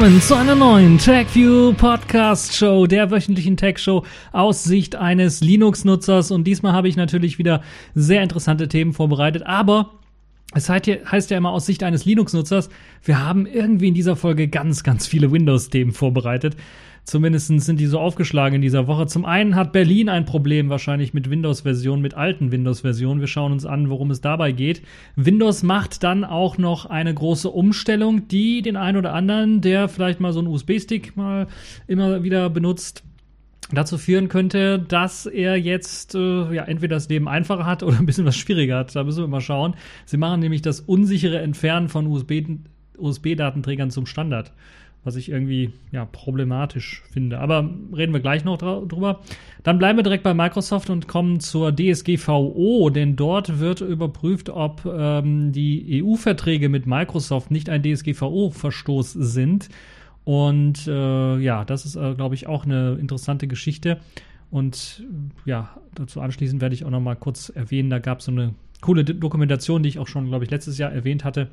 willkommen zu einer neuen TechView Podcast Show, der wöchentlichen Tech Show aus Sicht eines Linux-Nutzers. Und diesmal habe ich natürlich wieder sehr interessante Themen vorbereitet, aber es heißt ja immer aus Sicht eines Linux-Nutzers, wir haben irgendwie in dieser Folge ganz, ganz viele Windows-Themen vorbereitet. Zumindest sind die so aufgeschlagen in dieser Woche. Zum einen hat Berlin ein Problem wahrscheinlich mit Windows-Versionen, mit alten Windows-Versionen. Wir schauen uns an, worum es dabei geht. Windows macht dann auch noch eine große Umstellung, die den einen oder anderen, der vielleicht mal so einen USB-Stick mal immer wieder benutzt, dazu führen könnte, dass er jetzt äh, ja entweder das Leben einfacher hat oder ein bisschen was schwieriger hat. Da müssen wir mal schauen. Sie machen nämlich das unsichere Entfernen von USB-Datenträgern USB zum Standard was ich irgendwie ja, problematisch finde. Aber reden wir gleich noch drüber. Dann bleiben wir direkt bei Microsoft und kommen zur DSGVO, denn dort wird überprüft, ob ähm, die EU-Verträge mit Microsoft nicht ein DSGVO-Verstoß sind. Und äh, ja, das ist, äh, glaube ich, auch eine interessante Geschichte. Und ja, dazu anschließend werde ich auch noch mal kurz erwähnen, da gab es so eine coole Dokumentation, die ich auch schon, glaube ich, letztes Jahr erwähnt hatte,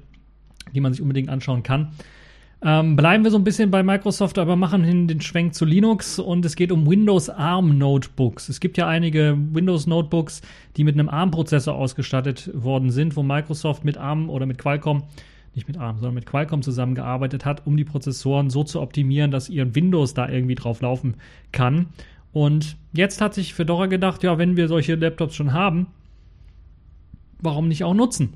die man sich unbedingt anschauen kann. Ähm, bleiben wir so ein bisschen bei Microsoft, aber machen hin den Schwenk zu Linux und es geht um Windows ARM Notebooks. Es gibt ja einige Windows Notebooks, die mit einem ARM-Prozessor ausgestattet worden sind, wo Microsoft mit ARM oder mit Qualcomm, nicht mit ARM, sondern mit Qualcomm zusammengearbeitet hat, um die Prozessoren so zu optimieren, dass ihr Windows da irgendwie drauf laufen kann. Und jetzt hat sich Fedora gedacht, ja, wenn wir solche Laptops schon haben, warum nicht auch nutzen?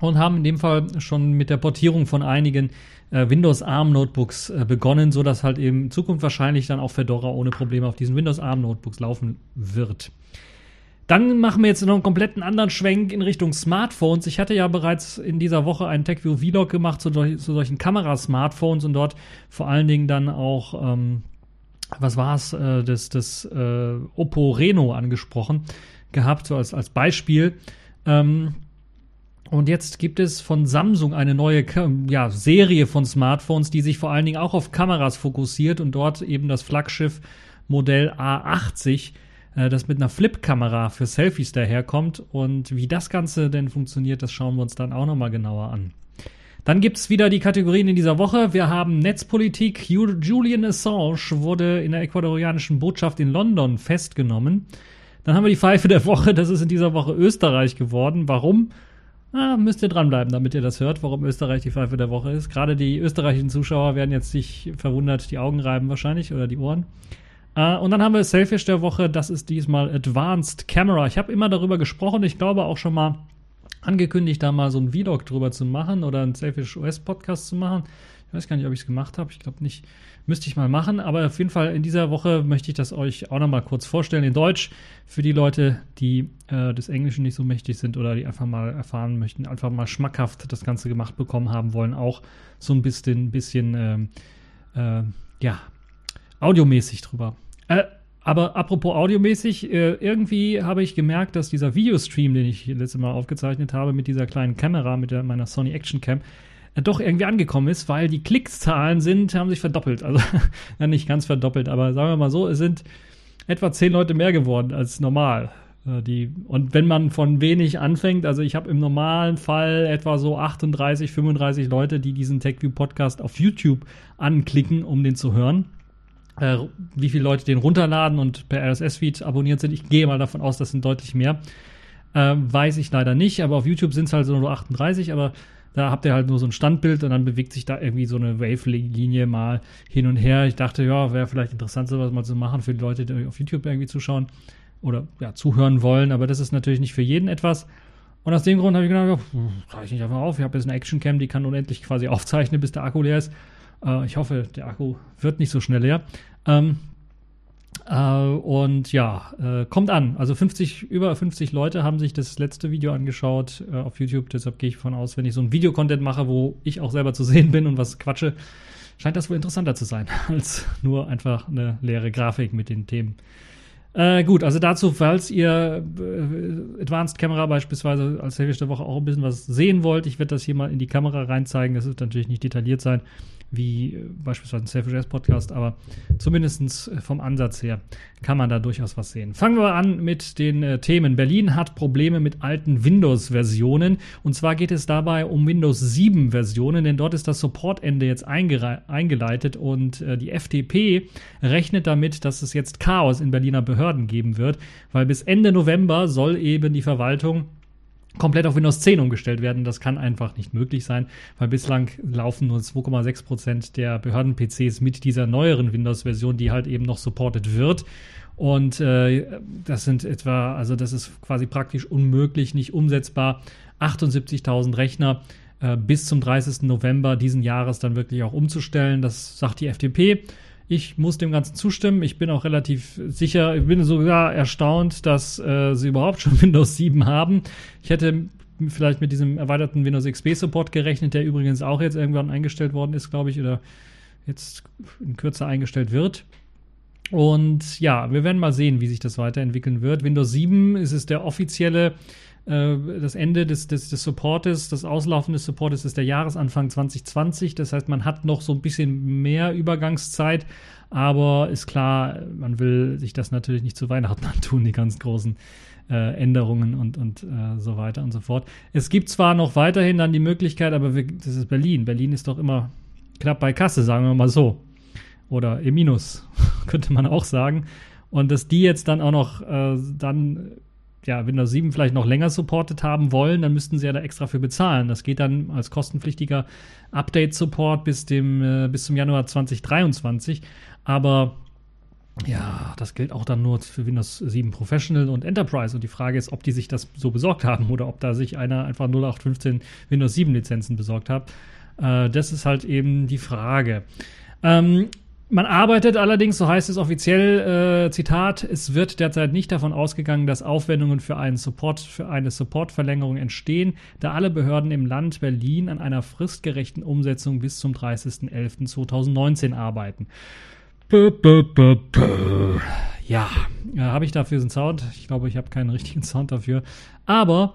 und haben in dem Fall schon mit der Portierung von einigen äh, Windows ARM Notebooks äh, begonnen, so dass halt eben in Zukunft wahrscheinlich dann auch Fedora ohne Probleme auf diesen Windows ARM Notebooks laufen wird. Dann machen wir jetzt noch einen kompletten anderen Schwenk in Richtung Smartphones. Ich hatte ja bereits in dieser Woche einen TechView Vlog gemacht zu, zu solchen Kamerasmartphones und dort vor allen Dingen dann auch, ähm, was war es, äh, das, das äh, Oppo Reno angesprochen gehabt, so als, als Beispiel. Ähm, und jetzt gibt es von Samsung eine neue ja, Serie von Smartphones, die sich vor allen Dingen auch auf Kameras fokussiert und dort eben das Flaggschiff Modell A80, äh, das mit einer Flip-Kamera für Selfies daherkommt. Und wie das Ganze denn funktioniert, das schauen wir uns dann auch nochmal genauer an. Dann gibt es wieder die Kategorien in dieser Woche. Wir haben Netzpolitik. Julian Assange wurde in der ecuadorianischen Botschaft in London festgenommen. Dann haben wir die Pfeife der Woche. Das ist in dieser Woche Österreich geworden. Warum? Ah, müsst ihr dranbleiben, damit ihr das hört, warum Österreich die Pfeife der Woche ist. Gerade die österreichischen Zuschauer werden jetzt sich verwundert die Augen reiben wahrscheinlich oder die Ohren. Uh, und dann haben wir Selfish der Woche. Das ist diesmal Advanced Camera. Ich habe immer darüber gesprochen. Ich glaube auch schon mal angekündigt, da mal so ein Vlog drüber zu machen oder einen Selfish OS Podcast zu machen. Ich weiß gar nicht, ob ich es gemacht habe. Ich glaube nicht. Müsste ich mal machen. Aber auf jeden Fall in dieser Woche möchte ich das euch auch noch mal kurz vorstellen in Deutsch. Für die Leute, die äh, des Englischen nicht so mächtig sind oder die einfach mal erfahren möchten, einfach mal schmackhaft das Ganze gemacht bekommen haben wollen. Auch so ein bisschen, bisschen ähm, äh, ja, audiomäßig drüber. Äh, aber apropos audiomäßig, äh, irgendwie habe ich gemerkt, dass dieser Videostream, den ich letztes Mal aufgezeichnet habe mit dieser kleinen Kamera, mit der, meiner Sony Action Cam, doch irgendwie angekommen ist, weil die Klickszahlen sind, haben sich verdoppelt. Also ja, nicht ganz verdoppelt, aber sagen wir mal so, es sind etwa zehn Leute mehr geworden als normal. Äh, die, und wenn man von wenig anfängt, also ich habe im normalen Fall etwa so 38, 35 Leute, die diesen TechView Podcast auf YouTube anklicken, um den zu hören. Äh, wie viele Leute den runterladen und per RSS-Feed abonniert sind, ich gehe mal davon aus, das sind deutlich mehr. Äh, weiß ich leider nicht, aber auf YouTube sind es halt so nur 38, aber da habt ihr halt nur so ein Standbild und dann bewegt sich da irgendwie so eine Wave-Linie mal hin und her. Ich dachte, ja, wäre vielleicht interessant, sowas mal zu machen für die Leute, die auf YouTube irgendwie zuschauen oder ja, zuhören wollen, aber das ist natürlich nicht für jeden etwas. Und aus dem Grund habe ich gedacht, ja, ich nicht einfach auf. Ich habe jetzt eine Actioncam, die kann unendlich quasi aufzeichnen, bis der Akku leer ist. Äh, ich hoffe, der Akku wird nicht so schnell leer. Ähm, äh, und ja, äh, kommt an. Also 50, über 50 Leute haben sich das letzte Video angeschaut äh, auf YouTube. Deshalb gehe ich davon aus, wenn ich so ein Videocontent mache, wo ich auch selber zu sehen bin und was quatsche, scheint das wohl interessanter zu sein, als nur einfach eine leere Grafik mit den Themen. Äh, gut, also dazu, falls ihr äh, Advanced Camera beispielsweise als Selfish der Woche auch ein bisschen was sehen wollt, ich werde das hier mal in die Kamera reinzeigen. Das wird natürlich nicht detailliert sein, wie äh, beispielsweise ein Selfish Podcast, aber zumindest vom Ansatz her kann man da durchaus was sehen. Fangen wir an mit den äh, Themen. Berlin hat Probleme mit alten Windows-Versionen und zwar geht es dabei um Windows 7-Versionen, denn dort ist das Supportende jetzt eingeleitet und äh, die FDP rechnet damit, dass es jetzt Chaos in Berliner Behörden Behörden geben wird, weil bis Ende November soll eben die Verwaltung komplett auf Windows 10 umgestellt werden. Das kann einfach nicht möglich sein, weil bislang laufen nur 2,6 Prozent der Behörden-PCs mit dieser neueren Windows-Version, die halt eben noch supported wird. Und äh, das sind etwa, also das ist quasi praktisch unmöglich, nicht umsetzbar. 78.000 Rechner äh, bis zum 30. November diesen Jahres dann wirklich auch umzustellen. Das sagt die FDP. Ich muss dem Ganzen zustimmen. Ich bin auch relativ sicher, ich bin sogar erstaunt, dass äh, sie überhaupt schon Windows 7 haben. Ich hätte vielleicht mit diesem erweiterten Windows XP Support gerechnet, der übrigens auch jetzt irgendwann eingestellt worden ist, glaube ich, oder jetzt in Kürze eingestellt wird. Und ja, wir werden mal sehen, wie sich das weiterentwickeln wird. Windows 7 ist es der offizielle äh, das Ende des, des, des Supportes, das Auslaufen des Supportes ist der Jahresanfang 2020. Das heißt, man hat noch so ein bisschen mehr Übergangszeit, aber ist klar, man will sich das natürlich nicht zu Weihnachten antun, die ganz großen äh, Änderungen und, und äh, so weiter und so fort. Es gibt zwar noch weiterhin dann die Möglichkeit, aber wir, das ist Berlin. Berlin ist doch immer knapp bei Kasse, sagen wir mal so. Oder im Minus, könnte man auch sagen. Und dass die jetzt dann auch noch äh, dann ja, Windows 7 vielleicht noch länger supportet haben wollen, dann müssten sie ja da extra für bezahlen. Das geht dann als kostenpflichtiger Update-Support bis, äh, bis zum Januar 2023. Aber ja, das gilt auch dann nur für Windows 7 Professional und Enterprise. Und die Frage ist, ob die sich das so besorgt haben oder ob da sich einer einfach 0815 Windows 7 Lizenzen besorgt hat. Äh, das ist halt eben die Frage. Ähm, man arbeitet allerdings, so heißt es offiziell, äh, Zitat, es wird derzeit nicht davon ausgegangen, dass Aufwendungen für einen Support, für eine Supportverlängerung entstehen, da alle Behörden im Land Berlin an einer fristgerechten Umsetzung bis zum 30.11.2019 arbeiten. Ja, äh, habe ich dafür einen Sound? Ich glaube, ich habe keinen richtigen Sound dafür. Aber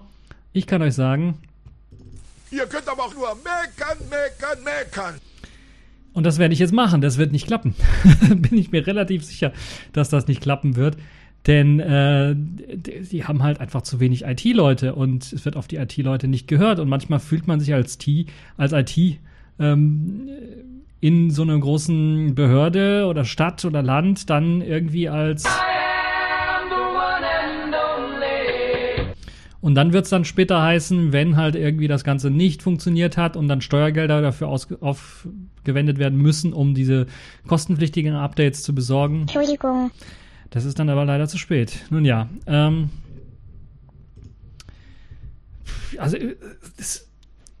ich kann euch sagen. Ihr könnt aber auch nur meckern, meckern, meckern. Und das werde ich jetzt machen. Das wird nicht klappen. Bin ich mir relativ sicher, dass das nicht klappen wird. Denn äh, die haben halt einfach zu wenig IT-Leute und es wird auf die IT-Leute nicht gehört. Und manchmal fühlt man sich als, T, als IT ähm, in so einer großen Behörde oder Stadt oder Land dann irgendwie als Und dann wird es dann später heißen, wenn halt irgendwie das Ganze nicht funktioniert hat und dann Steuergelder dafür aufgewendet werden müssen, um diese kostenpflichtigen Updates zu besorgen. Entschuldigung. Das ist dann aber leider zu spät. Nun ja, ähm, also es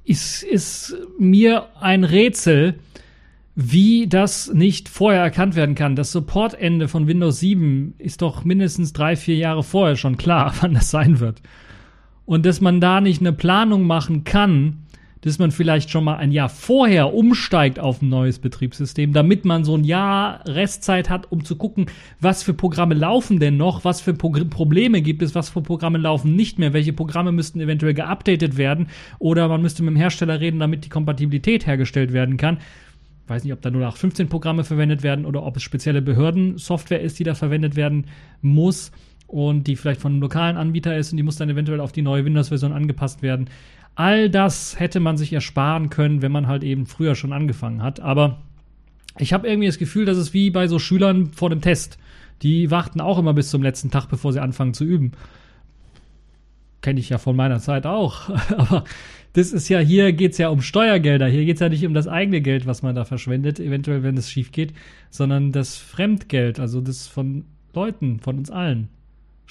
ist, ist mir ein Rätsel, wie das nicht vorher erkannt werden kann. Das Supportende von Windows 7 ist doch mindestens drei, vier Jahre vorher schon klar, wann das sein wird und dass man da nicht eine Planung machen kann, dass man vielleicht schon mal ein Jahr vorher umsteigt auf ein neues Betriebssystem, damit man so ein Jahr Restzeit hat, um zu gucken, was für Programme laufen denn noch, was für Pro Probleme gibt es, was für Programme laufen nicht mehr, welche Programme müssten eventuell geupdatet werden oder man müsste mit dem Hersteller reden, damit die Kompatibilität hergestellt werden kann. Ich weiß nicht, ob da nur nach 15 Programme verwendet werden oder ob es spezielle Behördensoftware ist, die da verwendet werden muss und die vielleicht von einem lokalen Anbieter ist und die muss dann eventuell auf die neue Windows-Version angepasst werden. All das hätte man sich ersparen können, wenn man halt eben früher schon angefangen hat. Aber ich habe irgendwie das Gefühl, dass es wie bei so Schülern vor dem Test. Die warten auch immer bis zum letzten Tag, bevor sie anfangen zu üben. Kenne ich ja von meiner Zeit auch. Aber das ist ja, hier geht es ja um Steuergelder. Hier geht es ja nicht um das eigene Geld, was man da verschwendet, eventuell, wenn es schief geht, sondern das Fremdgeld, also das von Leuten, von uns allen.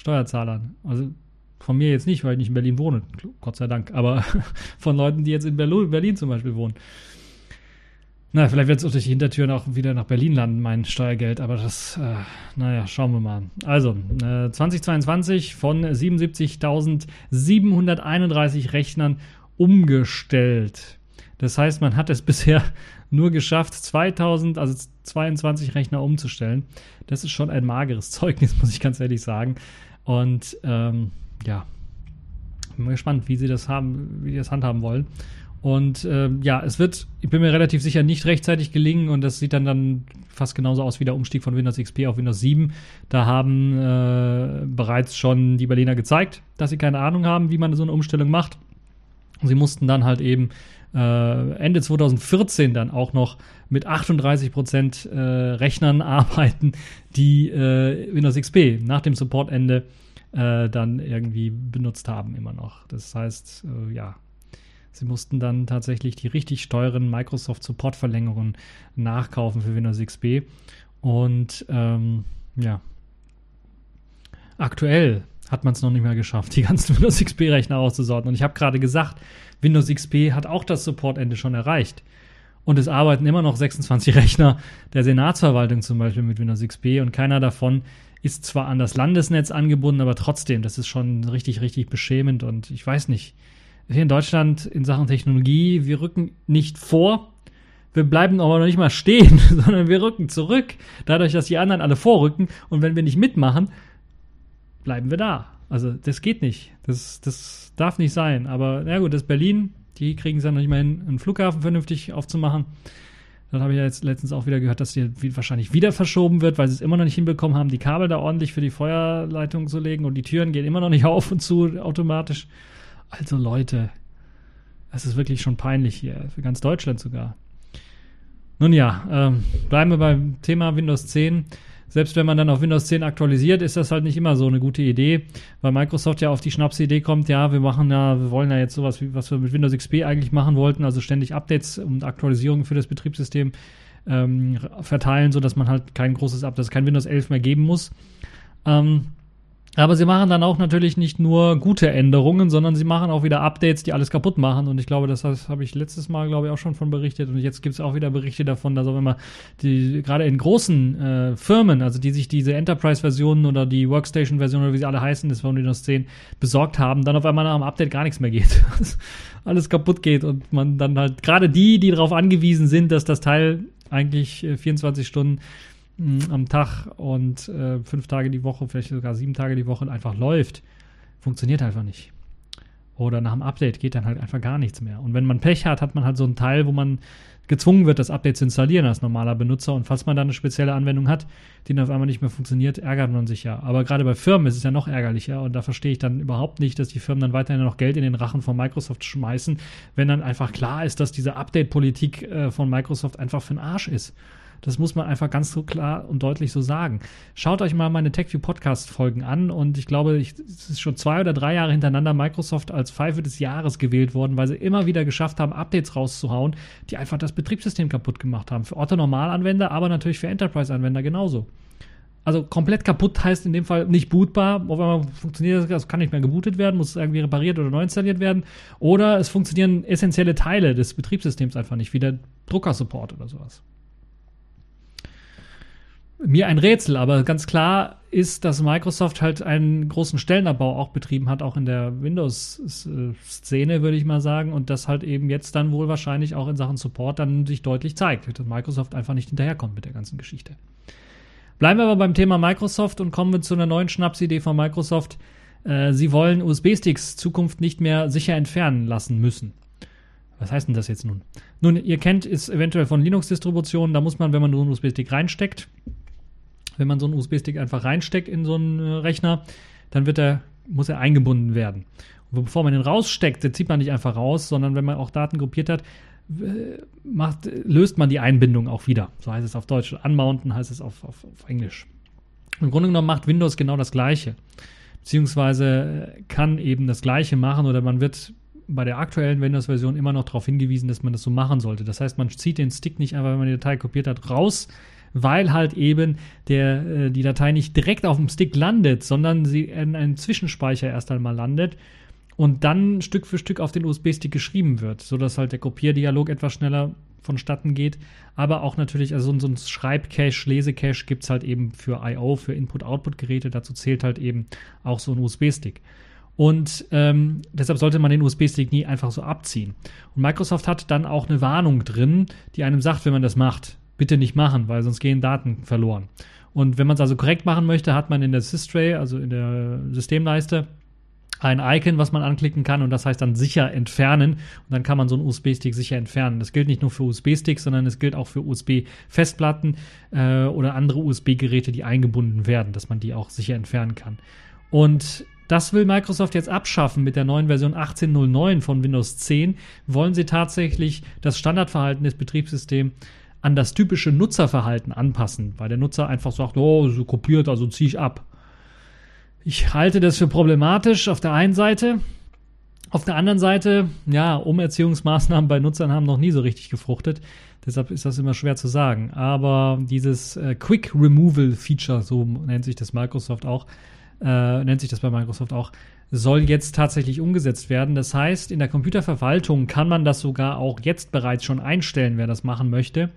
Steuerzahlern. Also von mir jetzt nicht, weil ich nicht in Berlin wohne, Gott sei Dank, aber von Leuten, die jetzt in Berlin zum Beispiel wohnen. Na, vielleicht wird es durch die Hintertüren auch wieder nach Berlin landen, mein Steuergeld, aber das, äh, naja, schauen wir mal. Also, äh, 2022 von 77.731 Rechnern umgestellt. Das heißt, man hat es bisher nur geschafft, 2000, also 22 Rechner umzustellen. Das ist schon ein mageres Zeugnis, muss ich ganz ehrlich sagen. Und ähm, ja, bin mal gespannt, wie sie das haben, wie die das handhaben wollen. Und ähm, ja, es wird, ich bin mir relativ sicher, nicht rechtzeitig gelingen und das sieht dann, dann fast genauso aus wie der Umstieg von Windows XP auf Windows 7. Da haben äh, bereits schon die Berliner gezeigt, dass sie keine Ahnung haben, wie man so eine Umstellung macht. Sie mussten dann halt eben äh, Ende 2014 dann auch noch mit 38 Prozent äh, Rechnern arbeiten, die äh, Windows XP nach dem Supportende äh, dann irgendwie benutzt haben immer noch. Das heißt, äh, ja, Sie mussten dann tatsächlich die richtig teuren Microsoft Support Verlängerungen nachkaufen für Windows XP. Und ähm, ja, aktuell hat man es noch nicht mehr geschafft, die ganzen Windows XP-Rechner auszusorten. Und ich habe gerade gesagt, Windows XP hat auch das Supportende schon erreicht. Und es arbeiten immer noch 26 Rechner der Senatsverwaltung zum Beispiel mit Windows XP und keiner davon ist zwar an das Landesnetz angebunden, aber trotzdem, das ist schon richtig, richtig beschämend und ich weiß nicht wir in Deutschland in Sachen Technologie, wir rücken nicht vor, wir bleiben aber noch nicht mal stehen, sondern wir rücken zurück, dadurch, dass die anderen alle vorrücken und wenn wir nicht mitmachen, bleiben wir da. Also das geht nicht. Das, das darf nicht sein. Aber na gut, das ist Berlin, die kriegen es ja noch nicht mal hin, einen Flughafen vernünftig aufzumachen. Dann habe ich ja jetzt letztens auch wieder gehört, dass die wahrscheinlich wieder verschoben wird, weil sie es immer noch nicht hinbekommen haben, die Kabel da ordentlich für die Feuerleitung zu legen und die Türen gehen immer noch nicht auf und zu automatisch. Also Leute, es ist wirklich schon peinlich hier, für ganz Deutschland sogar. Nun ja, ähm, bleiben wir beim Thema Windows 10. Selbst wenn man dann auf Windows 10 aktualisiert, ist das halt nicht immer so eine gute Idee, weil Microsoft ja auf die Schnapsidee kommt, ja, wir machen ja, wir wollen ja jetzt sowas, wie, was wir mit Windows XP eigentlich machen wollten, also ständig Updates und Aktualisierungen für das Betriebssystem ähm, verteilen, sodass man halt kein großes Update, dass es kein Windows 11 mehr geben muss. Ähm, aber sie machen dann auch natürlich nicht nur gute Änderungen, sondern sie machen auch wieder Updates, die alles kaputt machen. Und ich glaube, das habe ich letztes Mal, glaube ich, auch schon von berichtet. Und jetzt gibt es auch wieder Berichte davon, dass auch immer die, gerade in großen äh, Firmen, also die sich diese Enterprise-Versionen oder die Workstation-Versionen oder wie sie alle heißen, das von Windows 10 besorgt haben, dann auf einmal nach dem Update gar nichts mehr geht. alles kaputt geht und man dann halt, gerade die, die darauf angewiesen sind, dass das Teil eigentlich 24 äh, Stunden am Tag und äh, fünf Tage die Woche, vielleicht sogar sieben Tage die Woche einfach läuft, funktioniert einfach nicht. Oder nach dem Update geht dann halt einfach gar nichts mehr. Und wenn man Pech hat, hat man halt so einen Teil, wo man gezwungen wird, das Update zu installieren als normaler Benutzer. Und falls man dann eine spezielle Anwendung hat, die dann auf einmal nicht mehr funktioniert, ärgert man sich ja. Aber gerade bei Firmen ist es ja noch ärgerlicher. Und da verstehe ich dann überhaupt nicht, dass die Firmen dann weiterhin noch Geld in den Rachen von Microsoft schmeißen, wenn dann einfach klar ist, dass diese Update-Politik äh, von Microsoft einfach für den Arsch ist. Das muss man einfach ganz so klar und deutlich so sagen. Schaut euch mal meine TechView Podcast Folgen an und ich glaube, es ist schon zwei oder drei Jahre hintereinander Microsoft als Pfeife des Jahres gewählt worden, weil sie immer wieder geschafft haben, Updates rauszuhauen, die einfach das Betriebssystem kaputt gemacht haben. Für Otto-Normalanwender, aber natürlich für Enterprise-Anwender genauso. Also komplett kaputt heißt in dem Fall nicht bootbar. Auf einmal funktioniert das, kann nicht mehr gebootet werden, muss irgendwie repariert oder neu installiert werden. Oder es funktionieren essentielle Teile des Betriebssystems einfach nicht, wie der Druckersupport oder sowas mir ein Rätsel, aber ganz klar ist, dass Microsoft halt einen großen Stellenabbau auch betrieben hat, auch in der Windows-Szene, würde ich mal sagen, und das halt eben jetzt dann wohl wahrscheinlich auch in Sachen Support dann sich deutlich zeigt, dass Microsoft einfach nicht hinterherkommt mit der ganzen Geschichte. Bleiben wir aber beim Thema Microsoft und kommen wir zu einer neuen Schnapsidee von Microsoft. Äh, sie wollen USB-Sticks Zukunft nicht mehr sicher entfernen lassen müssen. Was heißt denn das jetzt nun? Nun, ihr kennt es eventuell von Linux-Distributionen, da muss man, wenn man nur einen USB-Stick reinsteckt, wenn man so einen USB-Stick einfach reinsteckt in so einen äh, Rechner, dann wird er, muss er eingebunden werden. Und bevor man den raussteckt, den zieht man nicht einfach raus, sondern wenn man auch Daten gruppiert hat, macht, löst man die Einbindung auch wieder. So heißt es auf Deutsch. Unmounten heißt es auf, auf, auf Englisch. Im Grunde genommen macht Windows genau das Gleiche. Beziehungsweise äh, kann eben das Gleiche machen oder man wird bei der aktuellen Windows-Version immer noch darauf hingewiesen, dass man das so machen sollte. Das heißt, man zieht den Stick nicht einfach, wenn man die Datei kopiert hat, raus, weil halt eben der, äh, die Datei nicht direkt auf dem Stick landet, sondern sie in einem Zwischenspeicher erst einmal landet und dann Stück für Stück auf den USB-Stick geschrieben wird, sodass halt der Kopierdialog etwas schneller vonstatten geht. Aber auch natürlich, also so ein Schreibcache, Lesecache gibt es halt eben für I.O., für Input-Output-Geräte. Dazu zählt halt eben auch so ein USB-Stick. Und ähm, deshalb sollte man den USB-Stick nie einfach so abziehen. Und Microsoft hat dann auch eine Warnung drin, die einem sagt, wenn man das macht, bitte nicht machen, weil sonst gehen Daten verloren. Und wenn man es also korrekt machen möchte, hat man in der Systray, also in der Systemleiste, ein Icon, was man anklicken kann und das heißt dann sicher entfernen und dann kann man so einen USB-Stick sicher entfernen. Das gilt nicht nur für USB-Sticks, sondern es gilt auch für USB-Festplatten äh, oder andere USB-Geräte, die eingebunden werden, dass man die auch sicher entfernen kann. Und das will Microsoft jetzt abschaffen mit der neuen Version 18.09 von Windows 10. Wollen sie tatsächlich das Standardverhalten des Betriebssystems an das typische Nutzerverhalten anpassen, weil der Nutzer einfach sagt, oh, so kopiert, also ziehe ich ab. Ich halte das für problematisch auf der einen Seite. Auf der anderen Seite, ja, Umerziehungsmaßnahmen bei Nutzern haben noch nie so richtig gefruchtet. Deshalb ist das immer schwer zu sagen. Aber dieses äh, Quick Removal Feature, so nennt sich das Microsoft auch, äh, nennt sich das bei Microsoft auch, soll jetzt tatsächlich umgesetzt werden. Das heißt, in der Computerverwaltung kann man das sogar auch jetzt bereits schon einstellen, wer das machen möchte.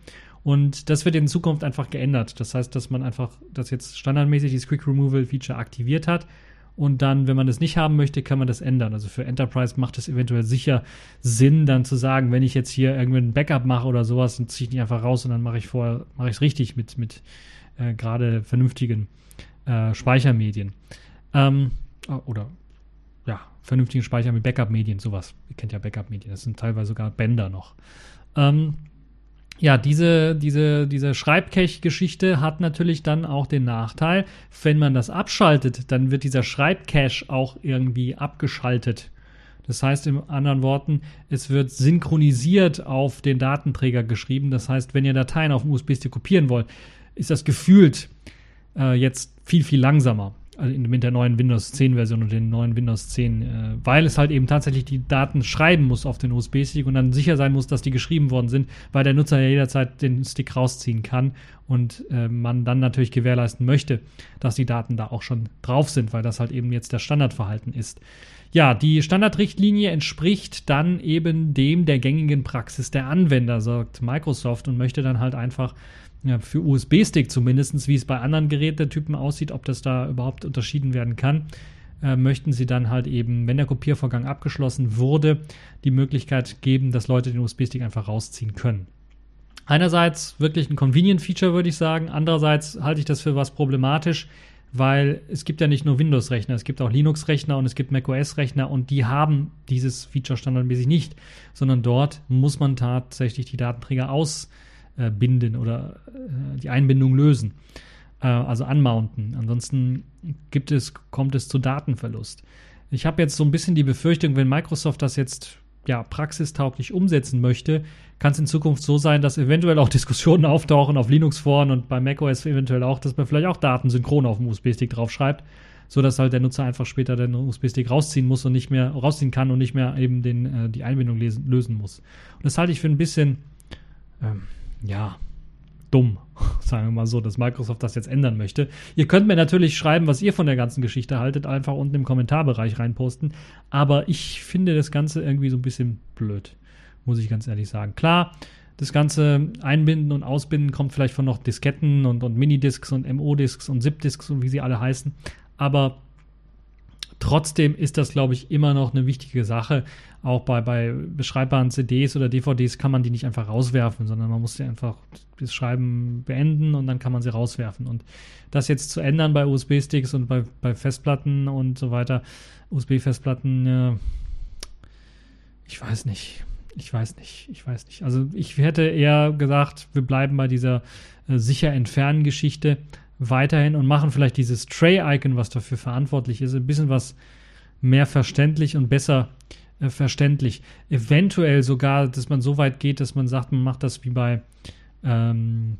Und das wird in Zukunft einfach geändert. Das heißt, dass man einfach das jetzt standardmäßig dieses Quick Removal Feature aktiviert hat. Und dann, wenn man das nicht haben möchte, kann man das ändern. Also für Enterprise macht es eventuell sicher Sinn, dann zu sagen, wenn ich jetzt hier irgendwie ein Backup mache oder sowas, dann ziehe ich nicht einfach raus und dann mache ich vorher, mache ich es richtig mit, mit äh, gerade vernünftigen äh, Speichermedien. Ähm, oder ja, vernünftigen Speicher mit Backup-Medien, sowas. Ihr kennt ja Backup-Medien, das sind teilweise sogar Bänder noch. Ähm, ja, diese, diese, diese Schreibcache-Geschichte hat natürlich dann auch den Nachteil, wenn man das abschaltet, dann wird dieser Schreibcache auch irgendwie abgeschaltet. Das heißt, in anderen Worten, es wird synchronisiert auf den Datenträger geschrieben. Das heißt, wenn ihr Dateien auf dem USB-Stick kopieren wollt, ist das gefühlt äh, jetzt viel, viel langsamer also mit der neuen Windows 10 Version und den neuen Windows 10, äh, weil es halt eben tatsächlich die Daten schreiben muss auf den USB-Stick und dann sicher sein muss, dass die geschrieben worden sind, weil der Nutzer ja jederzeit den Stick rausziehen kann und äh, man dann natürlich gewährleisten möchte, dass die Daten da auch schon drauf sind, weil das halt eben jetzt der Standardverhalten ist. Ja, die Standardrichtlinie entspricht dann eben dem der gängigen Praxis der Anwender, sagt Microsoft und möchte dann halt einfach ja, für USB-Stick zumindest, wie es bei anderen Gerätetypen aussieht, ob das da überhaupt unterschieden werden kann, äh, möchten sie dann halt eben, wenn der Kopiervorgang abgeschlossen wurde, die Möglichkeit geben, dass Leute den USB-Stick einfach rausziehen können. Einerseits wirklich ein Convenient-Feature, würde ich sagen. Andererseits halte ich das für was problematisch, weil es gibt ja nicht nur Windows-Rechner, es gibt auch Linux-Rechner und es gibt macOS-Rechner und die haben dieses Feature standardmäßig nicht, sondern dort muss man tatsächlich die Datenträger aus äh, binden oder äh, die Einbindung lösen, äh, also anmounten. Ansonsten gibt es, kommt es zu Datenverlust. Ich habe jetzt so ein bisschen die Befürchtung, wenn Microsoft das jetzt ja, praxistauglich umsetzen möchte, kann es in Zukunft so sein, dass eventuell auch Diskussionen auftauchen auf Linux-Foren und bei macOS eventuell auch, dass man vielleicht auch Daten synchron auf dem USB-Stick draufschreibt, sodass halt der Nutzer einfach später den USB-Stick rausziehen muss und nicht mehr rausziehen kann und nicht mehr eben den, äh, die Einbindung lesen, lösen muss. Und das halte ich für ein bisschen ähm, ja, dumm, sagen wir mal so, dass Microsoft das jetzt ändern möchte. Ihr könnt mir natürlich schreiben, was ihr von der ganzen Geschichte haltet, einfach unten im Kommentarbereich reinposten. Aber ich finde das Ganze irgendwie so ein bisschen blöd, muss ich ganz ehrlich sagen. Klar, das ganze Einbinden und Ausbinden kommt vielleicht von noch Disketten und, und Minidisks und MO-Disks und ZIP-Disks und wie sie alle heißen. Aber Trotzdem ist das, glaube ich, immer noch eine wichtige Sache. Auch bei, bei beschreibbaren CDs oder DVDs kann man die nicht einfach rauswerfen, sondern man muss sie einfach das Schreiben beenden und dann kann man sie rauswerfen. Und das jetzt zu ändern bei USB-Sticks und bei, bei Festplatten und so weiter, USB-Festplatten, ja, ich weiß nicht. Ich weiß nicht, ich weiß nicht. Also ich hätte eher gesagt, wir bleiben bei dieser äh, sicher entfernen Geschichte weiterhin und machen vielleicht dieses Tray-Icon, was dafür verantwortlich ist, ein bisschen was mehr verständlich und besser äh, verständlich. Eventuell sogar, dass man so weit geht, dass man sagt, man macht das wie bei, ähm,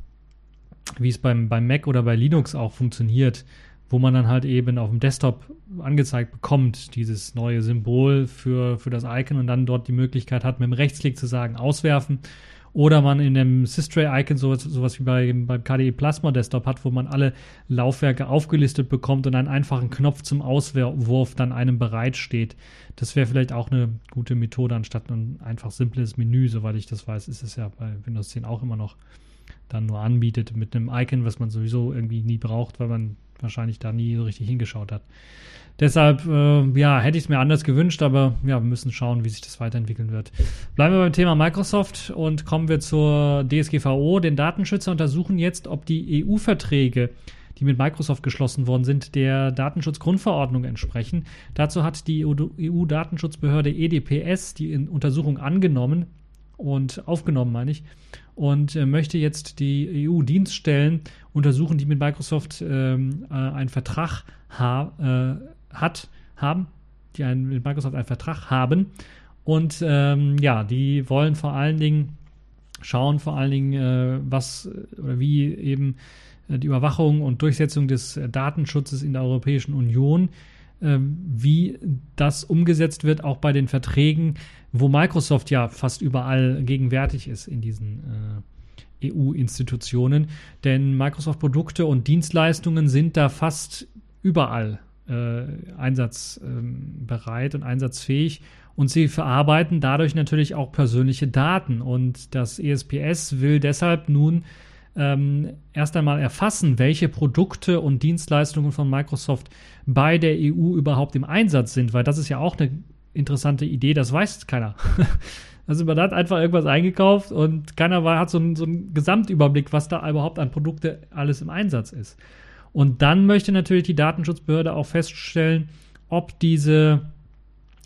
wie es beim, beim Mac oder bei Linux auch funktioniert, wo man dann halt eben auf dem Desktop angezeigt bekommt, dieses neue Symbol für, für das Icon und dann dort die Möglichkeit hat, mit dem Rechtsklick zu sagen, auswerfen oder man in einem Systray-Icon sowas, sowas wie bei, beim KDE Plasma Desktop hat, wo man alle Laufwerke aufgelistet bekommt und einen einfachen Knopf zum Auswurf dann einem bereitsteht. Das wäre vielleicht auch eine gute Methode, anstatt ein einfach simples Menü, soweit ich das weiß, ist es ja bei Windows 10 auch immer noch dann nur anbietet mit einem Icon, was man sowieso irgendwie nie braucht, weil man wahrscheinlich da nie so richtig hingeschaut hat. Deshalb, äh, ja, hätte ich es mir anders gewünscht, aber ja, wir müssen schauen, wie sich das weiterentwickeln wird. Bleiben wir beim Thema Microsoft und kommen wir zur DSGVO. Den Datenschützer untersuchen jetzt, ob die EU-Verträge, die mit Microsoft geschlossen worden sind, der Datenschutzgrundverordnung entsprechen. Dazu hat die EU-Datenschutzbehörde EDPS die Untersuchung angenommen und aufgenommen, meine ich, und äh, möchte jetzt die EU-Dienststellen untersuchen, die mit Microsoft ähm, äh, einen Vertrag ha äh, hat, haben, die einen, mit Microsoft einen Vertrag haben. Und ähm, ja, die wollen vor allen Dingen schauen, vor allen Dingen, äh, was oder wie eben äh, die Überwachung und Durchsetzung des Datenschutzes in der Europäischen Union, äh, wie das umgesetzt wird, auch bei den Verträgen, wo Microsoft ja fast überall gegenwärtig ist in diesen äh, EU-Institutionen. Denn Microsoft-Produkte und Dienstleistungen sind da fast überall äh, einsatzbereit und einsatzfähig und sie verarbeiten dadurch natürlich auch persönliche Daten. Und das ESPS will deshalb nun ähm, erst einmal erfassen, welche Produkte und Dienstleistungen von Microsoft bei der EU überhaupt im Einsatz sind, weil das ist ja auch eine interessante Idee, das weiß keiner. Also man hat einfach irgendwas eingekauft und keiner hat so einen, so einen Gesamtüberblick, was da überhaupt an Produkte alles im Einsatz ist. Und dann möchte natürlich die Datenschutzbehörde auch feststellen, ob diese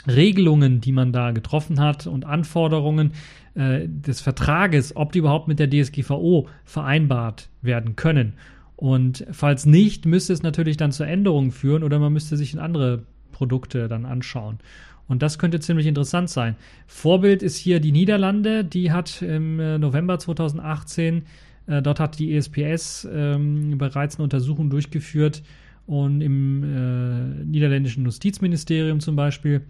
Regelungen, die man da getroffen hat und Anforderungen äh, des Vertrages, ob die überhaupt mit der DSGVO vereinbart werden können. Und falls nicht, müsste es natürlich dann zur Änderung führen oder man müsste sich in andere Produkte dann anschauen. Und das könnte ziemlich interessant sein. Vorbild ist hier die Niederlande, die hat im äh, November 2018 äh, dort hat die ESPS ähm, bereits eine Untersuchung durchgeführt und im äh, niederländischen Justizministerium zum Beispiel.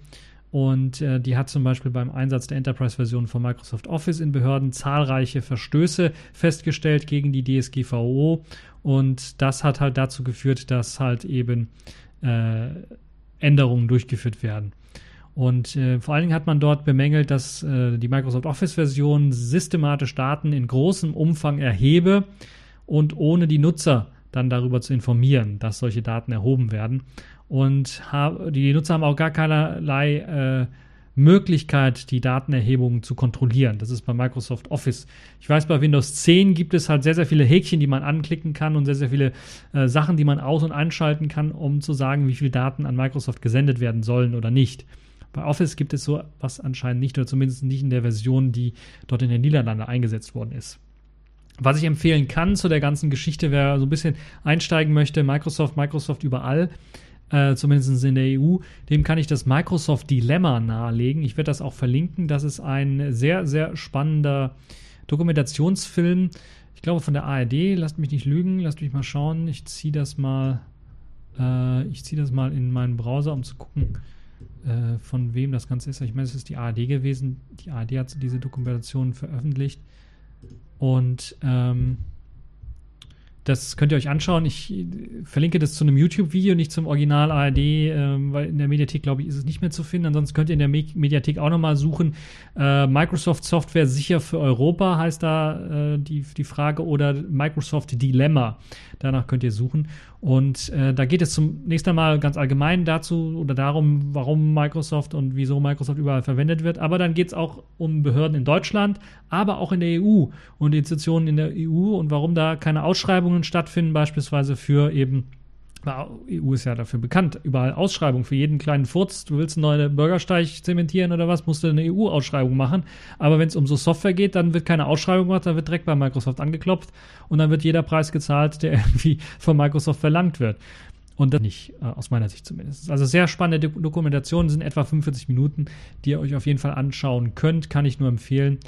Und äh, die hat zum Beispiel beim Einsatz der Enterprise-Version von Microsoft Office in Behörden zahlreiche Verstöße festgestellt gegen die DSGVO. Und das hat halt dazu geführt, dass halt eben äh, Änderungen durchgeführt werden. Und äh, vor allen Dingen hat man dort bemängelt, dass äh, die Microsoft Office-Version systematisch Daten in großem Umfang erhebe und ohne die Nutzer dann darüber zu informieren, dass solche Daten erhoben werden. Und die Nutzer haben auch gar keinerlei äh, Möglichkeit, die Datenerhebung zu kontrollieren. Das ist bei Microsoft Office. Ich weiß, bei Windows 10 gibt es halt sehr, sehr viele Häkchen, die man anklicken kann und sehr, sehr viele äh, Sachen, die man aus- und einschalten kann, um zu sagen, wie viele Daten an Microsoft gesendet werden sollen oder nicht. Bei Office gibt es so was anscheinend nicht, oder zumindest nicht in der Version, die dort in den Niederlanden eingesetzt worden ist. Was ich empfehlen kann zu der ganzen Geschichte, wer so ein bisschen einsteigen möchte, Microsoft, Microsoft überall, äh, zumindest in der EU, dem kann ich das Microsoft Dilemma nahelegen. Ich werde das auch verlinken. Das ist ein sehr, sehr spannender Dokumentationsfilm. Ich glaube von der ARD. Lasst mich nicht lügen. Lasst mich mal schauen. Ich ziehe das mal. Äh, ich ziehe das mal in meinen Browser, um zu gucken äh, von wem das Ganze ist. Ich meine, es ist die ARD gewesen. Die ARD hat diese Dokumentation veröffentlicht. Und ähm, das könnt ihr euch anschauen. Ich äh, verlinke das zu einem YouTube-Video, nicht zum Original ARD, äh, weil in der Mediathek, glaube ich, ist es nicht mehr zu finden. Ansonsten könnt ihr in der Me Mediathek auch nochmal suchen. Äh, Microsoft Software sicher für Europa heißt da äh, die, die Frage oder Microsoft Dilemma. Danach könnt ihr suchen. Und äh, da geht es zunächst einmal ganz allgemein dazu oder darum, warum Microsoft und wieso Microsoft überall verwendet wird. Aber dann geht es auch um Behörden in Deutschland, aber auch in der EU und Institutionen in der EU und warum da keine Ausschreibungen stattfinden, beispielsweise für eben EU ist ja dafür bekannt, überall Ausschreibungen für jeden kleinen Furz. Du willst einen neuen Bürgersteig zementieren oder was, musst du eine EU-Ausschreibung machen. Aber wenn es um so Software geht, dann wird keine Ausschreibung gemacht, dann wird direkt bei Microsoft angeklopft und dann wird jeder Preis gezahlt, der irgendwie von Microsoft verlangt wird. Und das nicht, äh, aus meiner Sicht zumindest. Also sehr spannende Dokumentationen, sind etwa 45 Minuten, die ihr euch auf jeden Fall anschauen könnt. Kann ich nur empfehlen,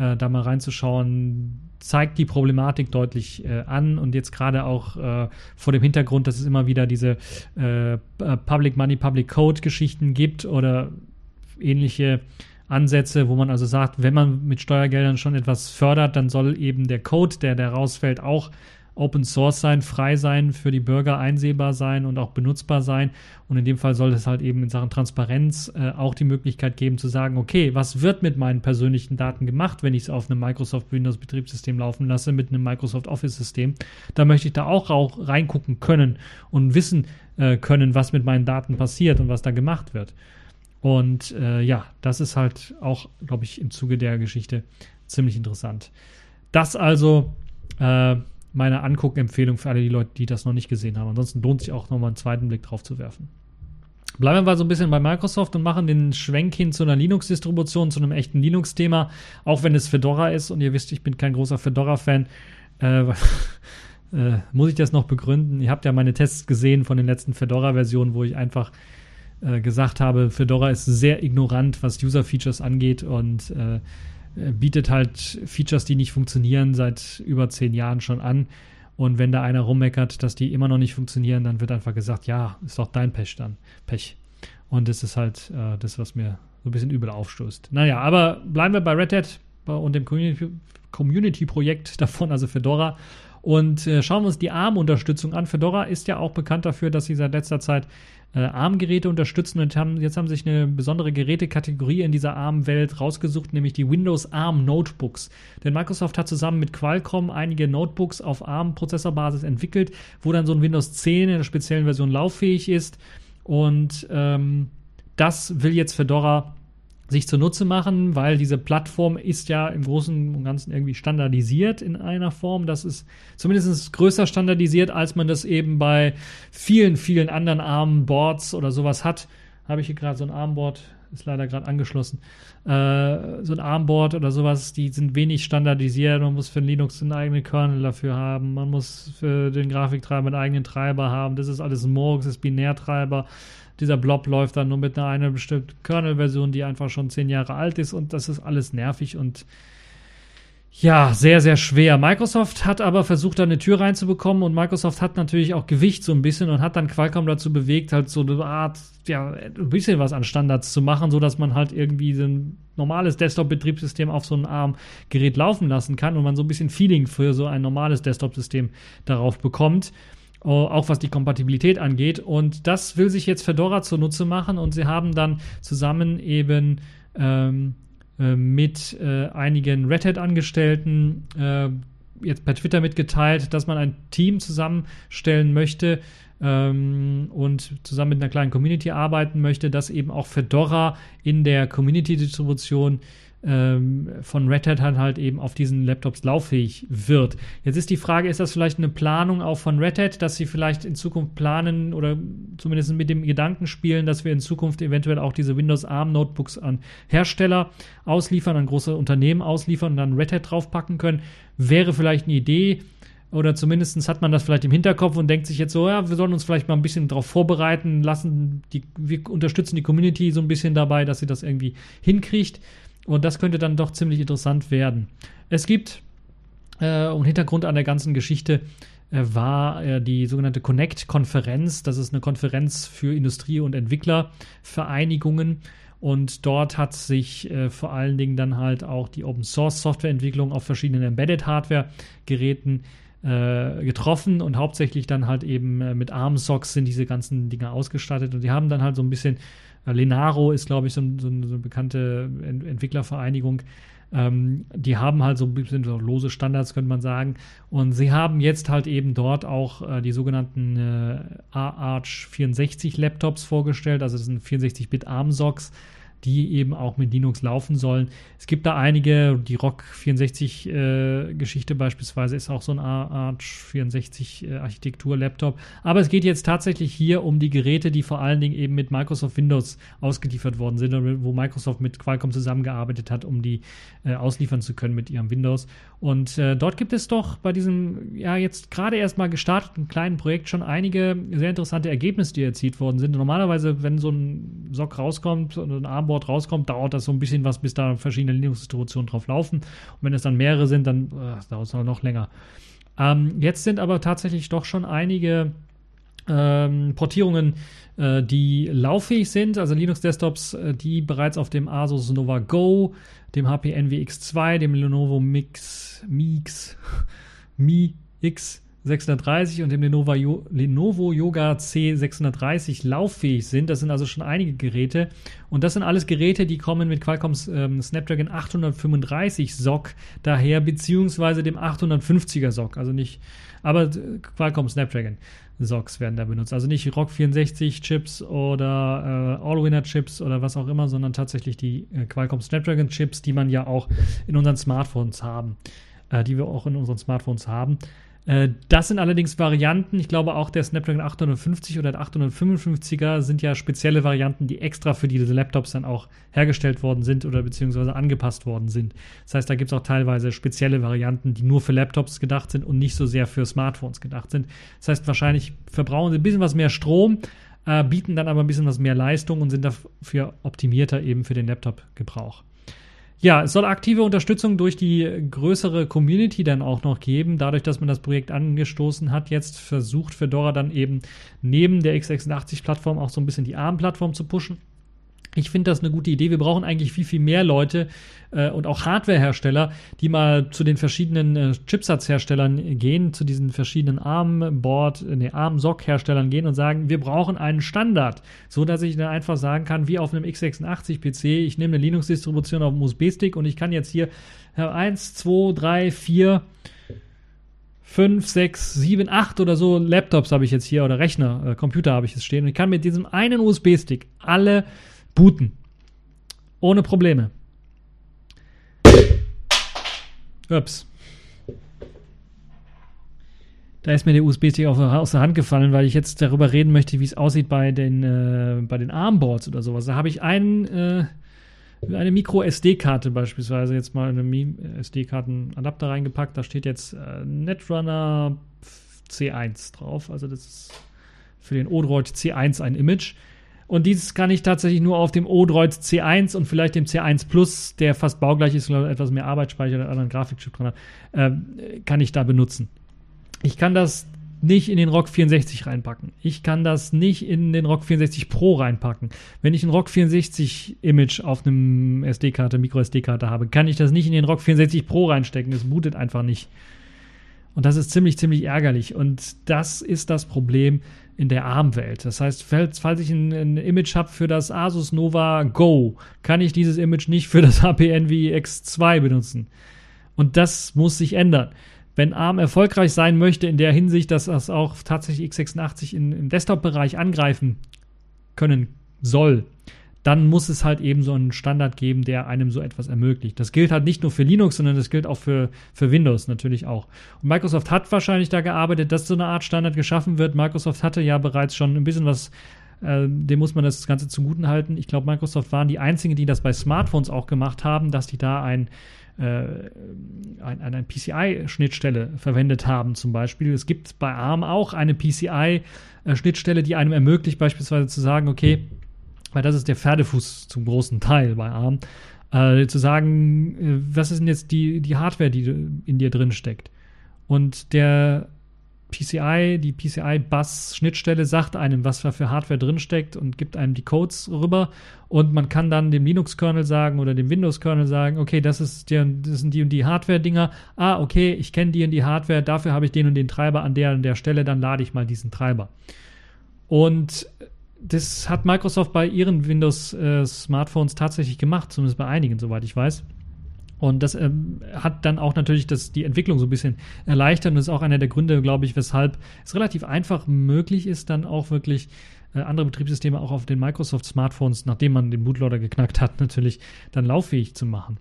äh, da mal reinzuschauen zeigt die Problematik deutlich äh, an. Und jetzt gerade auch äh, vor dem Hintergrund, dass es immer wieder diese äh, Public Money, Public Code Geschichten gibt oder ähnliche Ansätze, wo man also sagt, wenn man mit Steuergeldern schon etwas fördert, dann soll eben der Code, der da rausfällt, auch Open Source sein, frei sein, für die Bürger einsehbar sein und auch benutzbar sein. Und in dem Fall soll es halt eben in Sachen Transparenz äh, auch die Möglichkeit geben zu sagen, okay, was wird mit meinen persönlichen Daten gemacht, wenn ich es auf einem Microsoft Windows Betriebssystem laufen lasse, mit einem Microsoft Office System. Da möchte ich da auch, auch reingucken können und wissen äh, können, was mit meinen Daten passiert und was da gemacht wird. Und äh, ja, das ist halt auch, glaube ich, im Zuge der Geschichte ziemlich interessant. Das also äh, meine Anguckempfehlung für alle die Leute, die das noch nicht gesehen haben. Ansonsten lohnt sich auch nochmal einen zweiten Blick drauf zu werfen. Bleiben wir mal so ein bisschen bei Microsoft und machen den Schwenk hin zu einer Linux-Distribution, zu einem echten Linux-Thema, auch wenn es Fedora ist. Und ihr wisst, ich bin kein großer Fedora-Fan. Äh, äh, muss ich das noch begründen? Ihr habt ja meine Tests gesehen von den letzten Fedora-Versionen, wo ich einfach äh, gesagt habe, Fedora ist sehr ignorant, was User-Features angeht und äh, bietet halt Features, die nicht funktionieren, seit über zehn Jahren schon an. Und wenn da einer rummeckert, dass die immer noch nicht funktionieren, dann wird einfach gesagt, ja, ist doch dein Pech dann. Pech. Und das ist halt äh, das, was mir so ein bisschen übel aufstößt. Naja, aber bleiben wir bei Red Hat und dem Community-Projekt davon, also Fedora. Und äh, schauen wir uns die ARM-Unterstützung an. Fedora ist ja auch bekannt dafür, dass sie seit letzter Zeit äh, ARM-Geräte unterstützen und haben, jetzt haben sich eine besondere Gerätekategorie in dieser ARM-Welt rausgesucht, nämlich die Windows ARM Notebooks. Denn Microsoft hat zusammen mit Qualcomm einige Notebooks auf ARM-Prozessorbasis entwickelt, wo dann so ein Windows 10 in einer speziellen Version lauffähig ist. Und ähm, das will jetzt Fedora sich zunutze machen, weil diese Plattform ist ja im Großen und Ganzen irgendwie standardisiert in einer Form. Das ist zumindest größer standardisiert, als man das eben bei vielen, vielen anderen ARM-Boards oder sowas hat. Habe ich hier gerade so ein ARM-Board, ist leider gerade angeschlossen. Äh, so ein ARM-Board oder sowas, die sind wenig standardisiert. Man muss für Linux einen eigenen Kernel dafür haben. Man muss für den Grafiktreiber einen eigenen Treiber haben. Das ist alles Murks, das ist Binärtreiber dieser Blob läuft dann nur mit einer, einer bestimmten Kernel-Version, die einfach schon zehn Jahre alt ist und das ist alles nervig und ja, sehr, sehr schwer. Microsoft hat aber versucht, da eine Tür reinzubekommen und Microsoft hat natürlich auch Gewicht so ein bisschen und hat dann Qualcomm dazu bewegt, halt so eine Art, ja, ein bisschen was an Standards zu machen, sodass man halt irgendwie so ein normales Desktop-Betriebssystem auf so einem ARM-Gerät laufen lassen kann und man so ein bisschen Feeling für so ein normales Desktop-System darauf bekommt. Äh, auch was die Kompatibilität angeht. Und das will sich jetzt Fedora zunutze machen und sie haben dann zusammen eben ähm, äh, mit äh, einigen Red Hat-Angestellten äh, jetzt per Twitter mitgeteilt, dass man ein Team zusammenstellen möchte ähm, und zusammen mit einer kleinen Community arbeiten möchte, dass eben auch Fedora in der Community-Distribution ähm, von Red Hat halt eben auf diesen Laptops lauffähig wird. Jetzt ist die Frage, ist das vielleicht eine Planung auch von Red Hat, dass sie vielleicht in Zukunft planen oder zumindest mit dem Gedanken spielen, dass wir in Zukunft eventuell auch diese Windows ARM Notebooks an Hersteller ausliefern, an große Unternehmen ausliefern und dann Red Hat draufpacken können, wäre vielleicht eine Idee. Oder zumindest hat man das vielleicht im Hinterkopf und denkt sich jetzt so, ja, wir sollen uns vielleicht mal ein bisschen darauf vorbereiten, lassen die, wir unterstützen die Community so ein bisschen dabei, dass sie das irgendwie hinkriegt. Und das könnte dann doch ziemlich interessant werden. Es gibt, äh, und Hintergrund an der ganzen Geschichte äh, war äh, die sogenannte Connect-Konferenz. Das ist eine Konferenz für Industrie- und Entwicklervereinigungen. Und dort hat sich äh, vor allen Dingen dann halt auch die Open Source Softwareentwicklung auf verschiedenen Embedded Hardware Geräten äh, getroffen und hauptsächlich dann halt eben äh, mit ARM-Socks sind diese ganzen Dinge ausgestattet und die haben dann halt so ein bisschen Lenaro ist, glaube ich, so, so, eine bekannte Ent Entwicklervereinigung. Ähm, die haben halt so bisschen so lose Standards, könnte man sagen. Und sie haben jetzt halt eben dort auch äh, die sogenannten äh, Arch 64 Laptops vorgestellt. Also das sind 64-Bit ARM-Socks die eben auch mit Linux laufen sollen. Es gibt da einige, die Rock 64 äh, Geschichte beispielsweise ist auch so Art 64 äh. Aber es geht jetzt tatsächlich hier um die Geräte, die vor allen Dingen eben mit Microsoft Windows ausgeliefert worden sind, wo Microsoft mit Qualcomm zusammengearbeitet hat, um die äh, ausliefern zu können mit ihrem Windows. Und äh, dort gibt es doch bei diesem, ja, jetzt gerade erst mal gestarteten kleinen Projekt schon einige sehr interessante Ergebnisse, die erzielt worden sind. Normalerweise, wenn so ein SOC rauskommt und ein Armboard rauskommt, dauert das so ein bisschen was, bis da verschiedene Linux-Distributionen drauf laufen. Und wenn es dann mehrere sind, dann äh, dauert es noch länger. Ähm, jetzt sind aber tatsächlich doch schon einige ähm, Portierungen, die lauffähig sind, also Linux-Desktops, äh, die bereits auf dem Asus Nova Go, dem HP NVX2, dem Lenovo Mix, Mix, Mi X 630 und dem Lenovo, Lenovo Yoga C630 lauffähig sind. Das sind also schon einige Geräte. Und das sind alles Geräte, die kommen mit Qualcomms ähm, Snapdragon 835 SoC daher, beziehungsweise dem 850er SoC. Also nicht, aber Qualcomm Snapdragon. SOCs werden da benutzt. Also nicht ROG 64 Chips oder äh, Allwinner Chips oder was auch immer, sondern tatsächlich die äh, Qualcomm Snapdragon Chips, die man ja auch in unseren Smartphones haben, äh, die wir auch in unseren Smartphones haben. Äh, das sind allerdings Varianten. Ich glaube auch der Snapdragon 850 oder der 855er sind ja spezielle Varianten, die extra für diese Laptops dann auch hergestellt worden sind oder beziehungsweise angepasst worden sind. Das heißt, da gibt es auch teilweise spezielle Varianten, die nur für Laptops gedacht sind und nicht so sehr für Smartphones gedacht sind. Das heißt, wahrscheinlich verbrauchen sie ein bisschen was mehr Strom, äh, bieten dann aber ein bisschen was mehr Leistung und sind dafür optimierter eben für den Laptop-Gebrauch. Ja, es soll aktive Unterstützung durch die größere Community dann auch noch geben. Dadurch, dass man das Projekt angestoßen hat, jetzt versucht Fedora dann eben neben der x86-Plattform auch so ein bisschen die ARM-Plattform zu pushen. Ich finde das eine gute Idee. Wir brauchen eigentlich viel, viel mehr Leute äh, und auch Hardwarehersteller, die mal zu den verschiedenen äh, Chipsatzherstellern gehen, zu diesen verschiedenen ARM-Board, äh, nee, ARM-SOC-Herstellern gehen und sagen, wir brauchen einen Standard, so dass ich dann einfach sagen kann, wie auf einem x86-PC, ich nehme eine Linux-Distribution auf dem USB-Stick und ich kann jetzt hier 1, 2, 3, 4 5, 6, 7, 8 oder so Laptops habe ich jetzt hier oder Rechner, äh, Computer habe ich jetzt stehen und ich kann mit diesem einen USB-Stick alle booten. Ohne Probleme. Ups. Da ist mir der USB-Stick aus der Hand gefallen, weil ich jetzt darüber reden möchte, wie es aussieht bei den, äh, bei den Armboards oder sowas. Da habe ich einen, äh, eine Micro-SD-Karte beispielsweise jetzt mal eine SD-Karten-Adapter reingepackt. Da steht jetzt äh, Netrunner C1 drauf. Also das ist für den Odroid C1 ein Image. Und dieses kann ich tatsächlich nur auf dem Odroid C1 und vielleicht dem C1 Plus, der fast baugleich ist, und etwas mehr Arbeitsspeicher oder anderen Grafikchip dran hat, äh, kann ich da benutzen. Ich kann das nicht in den ROG 64 reinpacken. Ich kann das nicht in den ROG 64 Pro reinpacken. Wenn ich ein ROG 64 Image auf einem SD-Karte, Micro SD-Karte habe, kann ich das nicht in den ROG 64 Pro reinstecken. Es bootet einfach nicht. Und das ist ziemlich, ziemlich ärgerlich. Und das ist das Problem in der ARM-Welt. Das heißt, falls ich ein, ein Image habe für das Asus Nova Go, kann ich dieses Image nicht für das HPNV X2 benutzen. Und das muss sich ändern. Wenn ARM erfolgreich sein möchte in der Hinsicht, dass das auch tatsächlich x86 in, im Desktop-Bereich angreifen können soll, dann muss es halt eben so einen Standard geben, der einem so etwas ermöglicht. Das gilt halt nicht nur für Linux, sondern das gilt auch für, für Windows natürlich auch. Und Microsoft hat wahrscheinlich da gearbeitet, dass so eine Art Standard geschaffen wird. Microsoft hatte ja bereits schon ein bisschen was äh, dem muss man das Ganze zuguten halten. Ich glaube, Microsoft waren die einzigen, die das bei Smartphones auch gemacht haben, dass die da ein, äh, ein, eine PCI-Schnittstelle verwendet haben, zum Beispiel. Es gibt bei ARM auch eine PCI-Schnittstelle, die einem ermöglicht, beispielsweise zu sagen, okay, weil das ist der Pferdefuß zum großen Teil bei ARM, äh, zu sagen, äh, was ist denn jetzt die, die Hardware, die in dir drin steckt. Und der PCI, die PCI-Bus-Schnittstelle sagt einem, was da für Hardware drinsteckt und gibt einem die Codes rüber. Und man kann dann dem Linux-Kernel sagen oder dem Windows-Kernel sagen, okay, das, ist der, das sind die und die Hardware-Dinger. Ah, okay, ich kenne die und die Hardware, dafür habe ich den und den Treiber an der und der Stelle, dann lade ich mal diesen Treiber. Und das hat Microsoft bei ihren Windows-Smartphones äh, tatsächlich gemacht, zumindest bei einigen, soweit ich weiß. Und das ähm, hat dann auch natürlich das, die Entwicklung so ein bisschen erleichtert und ist auch einer der Gründe, glaube ich, weshalb es relativ einfach möglich ist, dann auch wirklich äh, andere Betriebssysteme auch auf den Microsoft-Smartphones, nachdem man den Bootloader geknackt hat, natürlich dann lauffähig zu machen.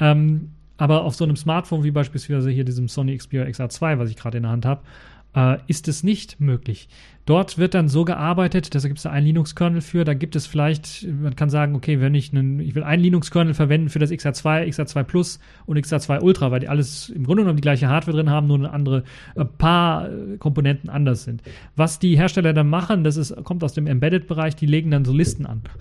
Ähm, aber auf so einem Smartphone wie beispielsweise hier diesem Sony Xperia XR2, was ich gerade in der Hand habe, äh, ist es nicht möglich. Dort wird dann so gearbeitet, da gibt es da einen Linux-Kernel für, da gibt es vielleicht, man kann sagen, okay, wenn ich einen, ich will einen Linux-Kernel verwenden für das XR2, XR2 Plus und XR2 Ultra, weil die alles im Grunde genommen die gleiche Hardware drin haben, nur eine andere, ein paar äh, Komponenten anders sind. Was die Hersteller dann machen, das ist, kommt aus dem Embedded-Bereich, die legen dann so Listen an.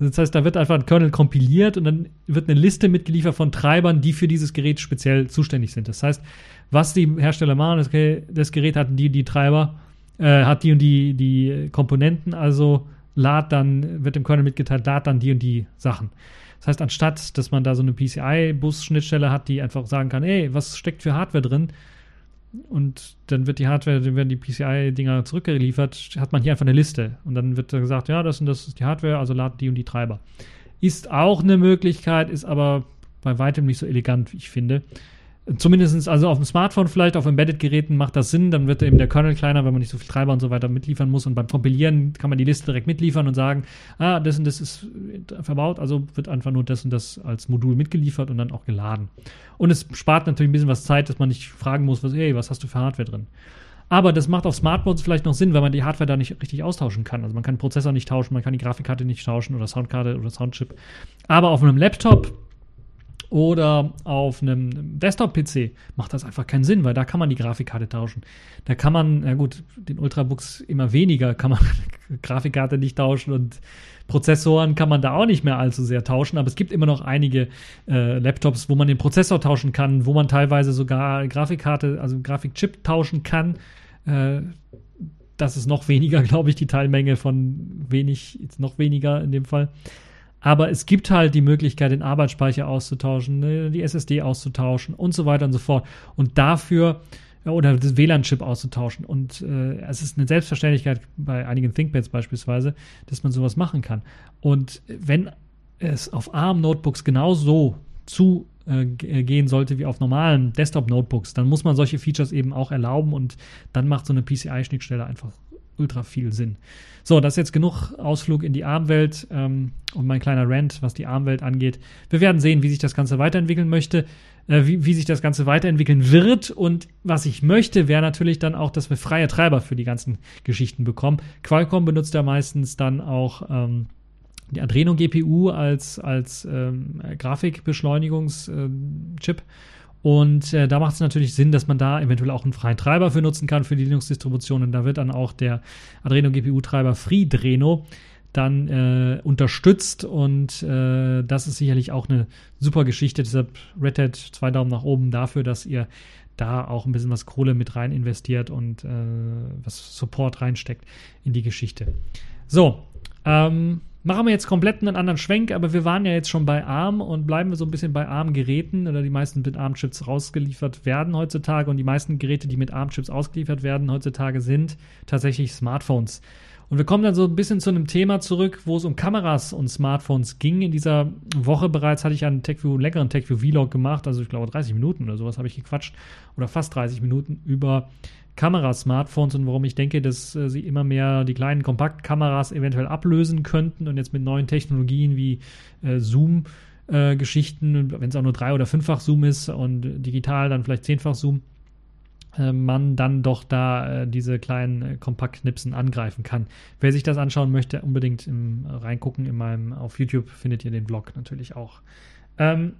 Das heißt, da wird einfach ein Kernel kompiliert und dann wird eine Liste mitgeliefert von Treibern, die für dieses Gerät speziell zuständig sind. Das heißt, was die Hersteller machen, das, das Gerät hat die, die Treiber, äh, hat die und die, die Komponenten, also lad dann, wird dem Kernel mitgeteilt, lad dann die und die Sachen. Das heißt, anstatt, dass man da so eine PCI-Bus-Schnittstelle hat, die einfach sagen kann, ey, was steckt für Hardware drin, und dann wird die Hardware, dann werden die PCI-Dinger zurückgeliefert, hat man hier einfach eine Liste. Und dann wird gesagt, ja, das und das ist die Hardware, also laden die und die Treiber. Ist auch eine Möglichkeit, ist aber bei weitem nicht so elegant, wie ich finde. Zumindest also auf dem Smartphone vielleicht, auf Embedded-Geräten macht das Sinn, dann wird eben der Kernel kleiner, wenn man nicht so viel Treiber und so weiter mitliefern muss. Und beim Kompilieren kann man die Liste direkt mitliefern und sagen, ah, das und das ist verbaut, also wird einfach nur das und das als Modul mitgeliefert und dann auch geladen. Und es spart natürlich ein bisschen was Zeit, dass man nicht fragen muss, was, hey, was hast du für Hardware drin? Aber das macht auf Smartphones vielleicht noch Sinn, weil man die Hardware da nicht richtig austauschen kann. Also man kann Prozessor nicht tauschen, man kann die Grafikkarte nicht tauschen oder Soundkarte oder Soundchip. Aber auf einem Laptop oder auf einem Desktop-PC macht das einfach keinen Sinn, weil da kann man die Grafikkarte tauschen. Da kann man, ja gut, den Ultrabooks immer weniger kann man Grafikkarte nicht tauschen und Prozessoren kann man da auch nicht mehr allzu sehr tauschen, aber es gibt immer noch einige äh, Laptops, wo man den Prozessor tauschen kann, wo man teilweise sogar Grafikkarte, also Grafikchip tauschen kann. Äh, das ist noch weniger, glaube ich, die Teilmenge von wenig, jetzt noch weniger in dem Fall. Aber es gibt halt die Möglichkeit, den Arbeitsspeicher auszutauschen, ne, die SSD auszutauschen und so weiter und so fort. Und dafür oder das WLAN-Chip auszutauschen. Und äh, es ist eine Selbstverständlichkeit bei einigen ThinkPads beispielsweise, dass man sowas machen kann. Und wenn es auf ARM-Notebooks genauso zugehen äh, sollte wie auf normalen Desktop-Notebooks, dann muss man solche Features eben auch erlauben und dann macht so eine PCI-Schnittstelle einfach ultra viel Sinn. So, das ist jetzt genug Ausflug in die ARM-Welt ähm, und mein kleiner Rant, was die ARM-Welt angeht. Wir werden sehen, wie sich das Ganze weiterentwickeln möchte, äh, wie, wie sich das Ganze weiterentwickeln wird. Und was ich möchte, wäre natürlich dann auch, dass wir freie Treiber für die ganzen Geschichten bekommen. Qualcomm benutzt ja meistens dann auch ähm, die Adreno GPU als, als ähm, Grafikbeschleunigungschip. Äh, und äh, da macht es natürlich Sinn, dass man da eventuell auch einen freien Treiber für nutzen kann für die Linux-Distribution. Und da wird dann auch der Adreno GPU-Treiber FreeDreno dann äh, unterstützt. Und äh, das ist sicherlich auch eine super Geschichte. Deshalb Red Hat zwei Daumen nach oben dafür, dass ihr da auch ein bisschen was Kohle mit rein investiert und äh, was Support reinsteckt in die Geschichte. So, ähm, Machen wir jetzt komplett einen anderen Schwenk, aber wir waren ja jetzt schon bei ARM und bleiben wir so ein bisschen bei ARM-Geräten oder die meisten mit ARM-Chips rausgeliefert werden heutzutage und die meisten Geräte, die mit ARM-Chips ausgeliefert werden heutzutage, sind tatsächlich Smartphones. Und wir kommen dann so ein bisschen zu einem Thema zurück, wo es um Kameras und Smartphones ging. In dieser Woche bereits hatte ich einen TechView, einen leckeren TechView-Vlog gemacht, also ich glaube 30 Minuten oder sowas habe ich gequatscht oder fast 30 Minuten über Kamerasmartphones und warum ich denke, dass äh, sie immer mehr die kleinen Kompaktkameras eventuell ablösen könnten und jetzt mit neuen Technologien wie äh, Zoom äh, Geschichten, wenn es auch nur drei- oder fünffach Zoom ist und digital dann vielleicht zehnfach Zoom, äh, man dann doch da äh, diese kleinen äh, Kompaktknipsen angreifen kann. Wer sich das anschauen möchte, unbedingt im, reingucken in meinem, auf YouTube findet ihr den Vlog natürlich auch. Ähm,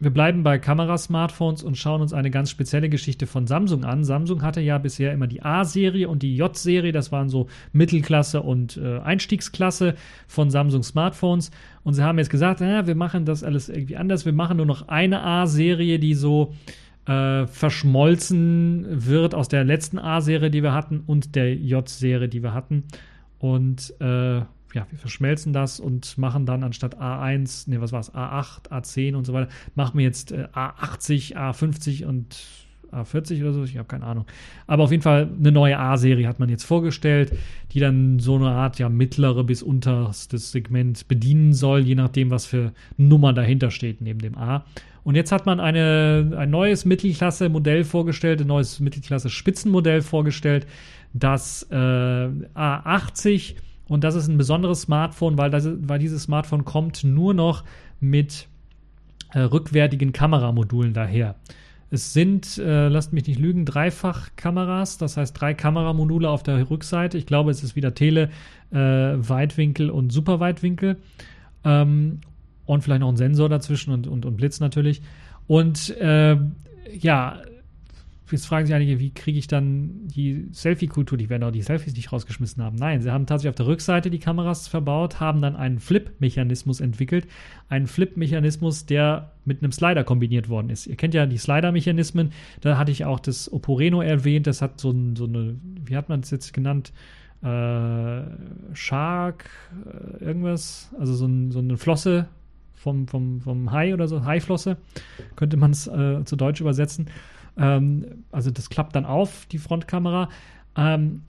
wir bleiben bei Kamerasmartphones und schauen uns eine ganz spezielle Geschichte von Samsung an. Samsung hatte ja bisher immer die A-Serie und die J-Serie, das waren so Mittelklasse und äh, Einstiegsklasse von Samsung Smartphones. Und sie haben jetzt gesagt, ja, wir machen das alles irgendwie anders. Wir machen nur noch eine A-Serie, die so äh, verschmolzen wird aus der letzten A-Serie, die wir hatten, und der J-Serie, die wir hatten. Und äh, ja, wir verschmelzen das und machen dann anstatt A1, ne, was war es, A8, A10 und so weiter, machen wir jetzt äh, A80, A50 und A40 oder so, ich habe keine Ahnung. Aber auf jeden Fall eine neue A-Serie hat man jetzt vorgestellt, die dann so eine Art ja mittlere bis unterstes Segment bedienen soll, je nachdem, was für Nummer dahinter steht neben dem A. Und jetzt hat man eine, ein neues Mittelklasse-Modell vorgestellt, ein neues Mittelklasse-Spitzenmodell vorgestellt, das äh, A80 und das ist ein besonderes Smartphone, weil, das, weil dieses Smartphone kommt nur noch mit äh, rückwärtigen Kameramodulen daher. Es sind, äh, lasst mich nicht lügen, Dreifachkameras, das heißt drei Kameramodule auf der Rückseite. Ich glaube, es ist wieder Tele, äh, Weitwinkel und Superweitwinkel. Ähm, und vielleicht noch ein Sensor dazwischen und, und, und Blitz natürlich. Und äh, ja, Jetzt fragen sich einige, wie kriege ich dann die Selfie-Kultur? Die werden auch die Selfies nicht rausgeschmissen haben. Nein, sie haben tatsächlich auf der Rückseite die Kameras verbaut, haben dann einen Flip-Mechanismus entwickelt. Einen Flip-Mechanismus, der mit einem Slider kombiniert worden ist. Ihr kennt ja die Slider-Mechanismen. Da hatte ich auch das Oporeno erwähnt. Das hat so, ein, so eine, wie hat man es jetzt genannt? Äh, Shark, äh, irgendwas. Also so, ein, so eine Flosse vom, vom, vom Hai oder so, Haiflosse, könnte man es äh, zu Deutsch übersetzen. Ähm, also das klappt dann auf, die Frontkamera. Ähm,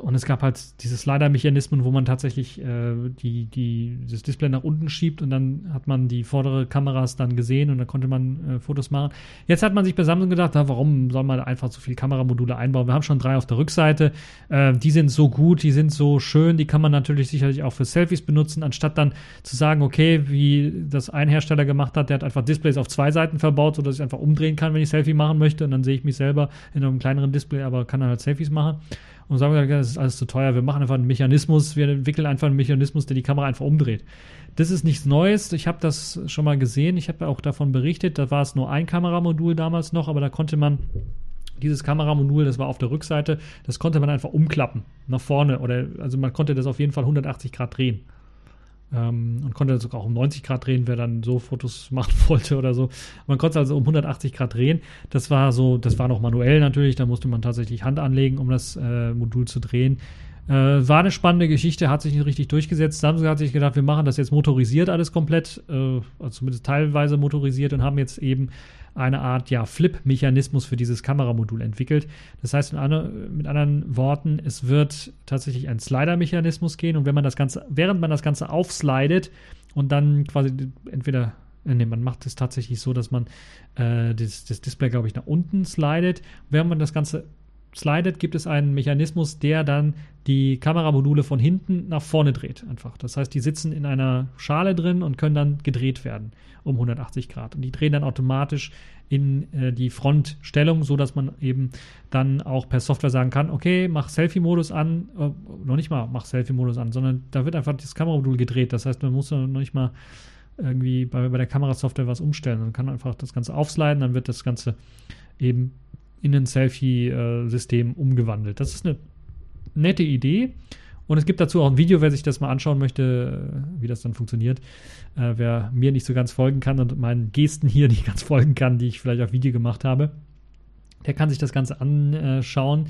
und es gab halt diese Slider-Mechanismen, wo man tatsächlich äh, die, die, das Display nach unten schiebt und dann hat man die vordere Kameras dann gesehen und dann konnte man äh, Fotos machen. Jetzt hat man sich bei Samsung gedacht, na, warum soll man einfach so viele Kameramodule einbauen? Wir haben schon drei auf der Rückseite. Äh, die sind so gut, die sind so schön, die kann man natürlich sicherlich auch für Selfies benutzen, anstatt dann zu sagen, okay, wie das ein Hersteller gemacht hat, der hat einfach Displays auf zwei Seiten verbaut, sodass ich einfach umdrehen kann, wenn ich Selfie machen möchte und dann sehe ich mich selber in einem kleineren Display, aber kann dann halt Selfies machen und sagen, das ist alles zu teuer, wir machen einfach einen Mechanismus, wir entwickeln einfach einen Mechanismus, der die Kamera einfach umdreht. Das ist nichts Neues, ich habe das schon mal gesehen, ich habe auch davon berichtet, da war es nur ein Kameramodul damals noch, aber da konnte man dieses Kameramodul, das war auf der Rückseite, das konnte man einfach umklappen nach vorne oder also man konnte das auf jeden Fall 180 Grad drehen. Ähm, und konnte sogar auch um 90 Grad drehen, wer dann so Fotos machen wollte oder so. Man konnte also um 180 Grad drehen. Das war so, das war noch manuell natürlich, da musste man tatsächlich Hand anlegen, um das äh, Modul zu drehen. Äh, war eine spannende Geschichte, hat sich nicht richtig durchgesetzt. Samsung hat sich gedacht, wir machen das jetzt motorisiert alles komplett, äh, also zumindest teilweise motorisiert und haben jetzt eben eine Art ja, Flip-Mechanismus für dieses Kameramodul entwickelt. Das heißt mit anderen Worten, es wird tatsächlich ein Slider-Mechanismus gehen und wenn man das Ganze, während man das Ganze aufslidet und dann quasi entweder Nee, man macht es tatsächlich so, dass man äh, das, das, Display, glaube ich, nach unten slidet. Während man das Ganze slidet, gibt es einen Mechanismus, der dann die Kameramodule von hinten nach vorne dreht. Einfach. Das heißt, die sitzen in einer Schale drin und können dann gedreht werden um 180 Grad. Und die drehen dann automatisch in äh, die Frontstellung, sodass man eben dann auch per Software sagen kann, okay, mach Selfie-Modus an, äh, noch nicht mal mach Selfie-Modus an, sondern da wird einfach das Kameramodul gedreht. Das heißt, man muss noch nicht mal irgendwie bei, bei der Kamerasoftware was umstellen. Man kann einfach das Ganze aufsliden, dann wird das Ganze eben in ein Selfie-System umgewandelt. Das ist eine nette Idee. Und es gibt dazu auch ein Video, wer sich das mal anschauen möchte, äh, wie das dann funktioniert. Äh, wer mir nicht so ganz folgen kann und meinen Gesten hier nicht ganz folgen kann, die ich vielleicht auf Video gemacht habe, der kann sich das Ganze anschauen.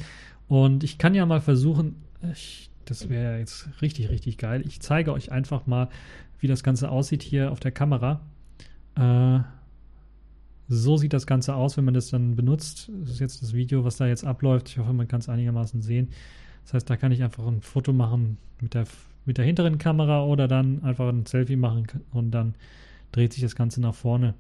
Und ich kann ja mal versuchen, ich, das wäre jetzt richtig, richtig geil. Ich zeige euch einfach mal, wie das Ganze aussieht hier auf der Kamera. Äh, so sieht das Ganze aus, wenn man das dann benutzt. Das ist jetzt das Video, was da jetzt abläuft. Ich hoffe, man kann es einigermaßen sehen. Das heißt, da kann ich einfach ein Foto machen mit der, mit der hinteren Kamera oder dann einfach ein Selfie machen und dann dreht sich das Ganze nach vorne.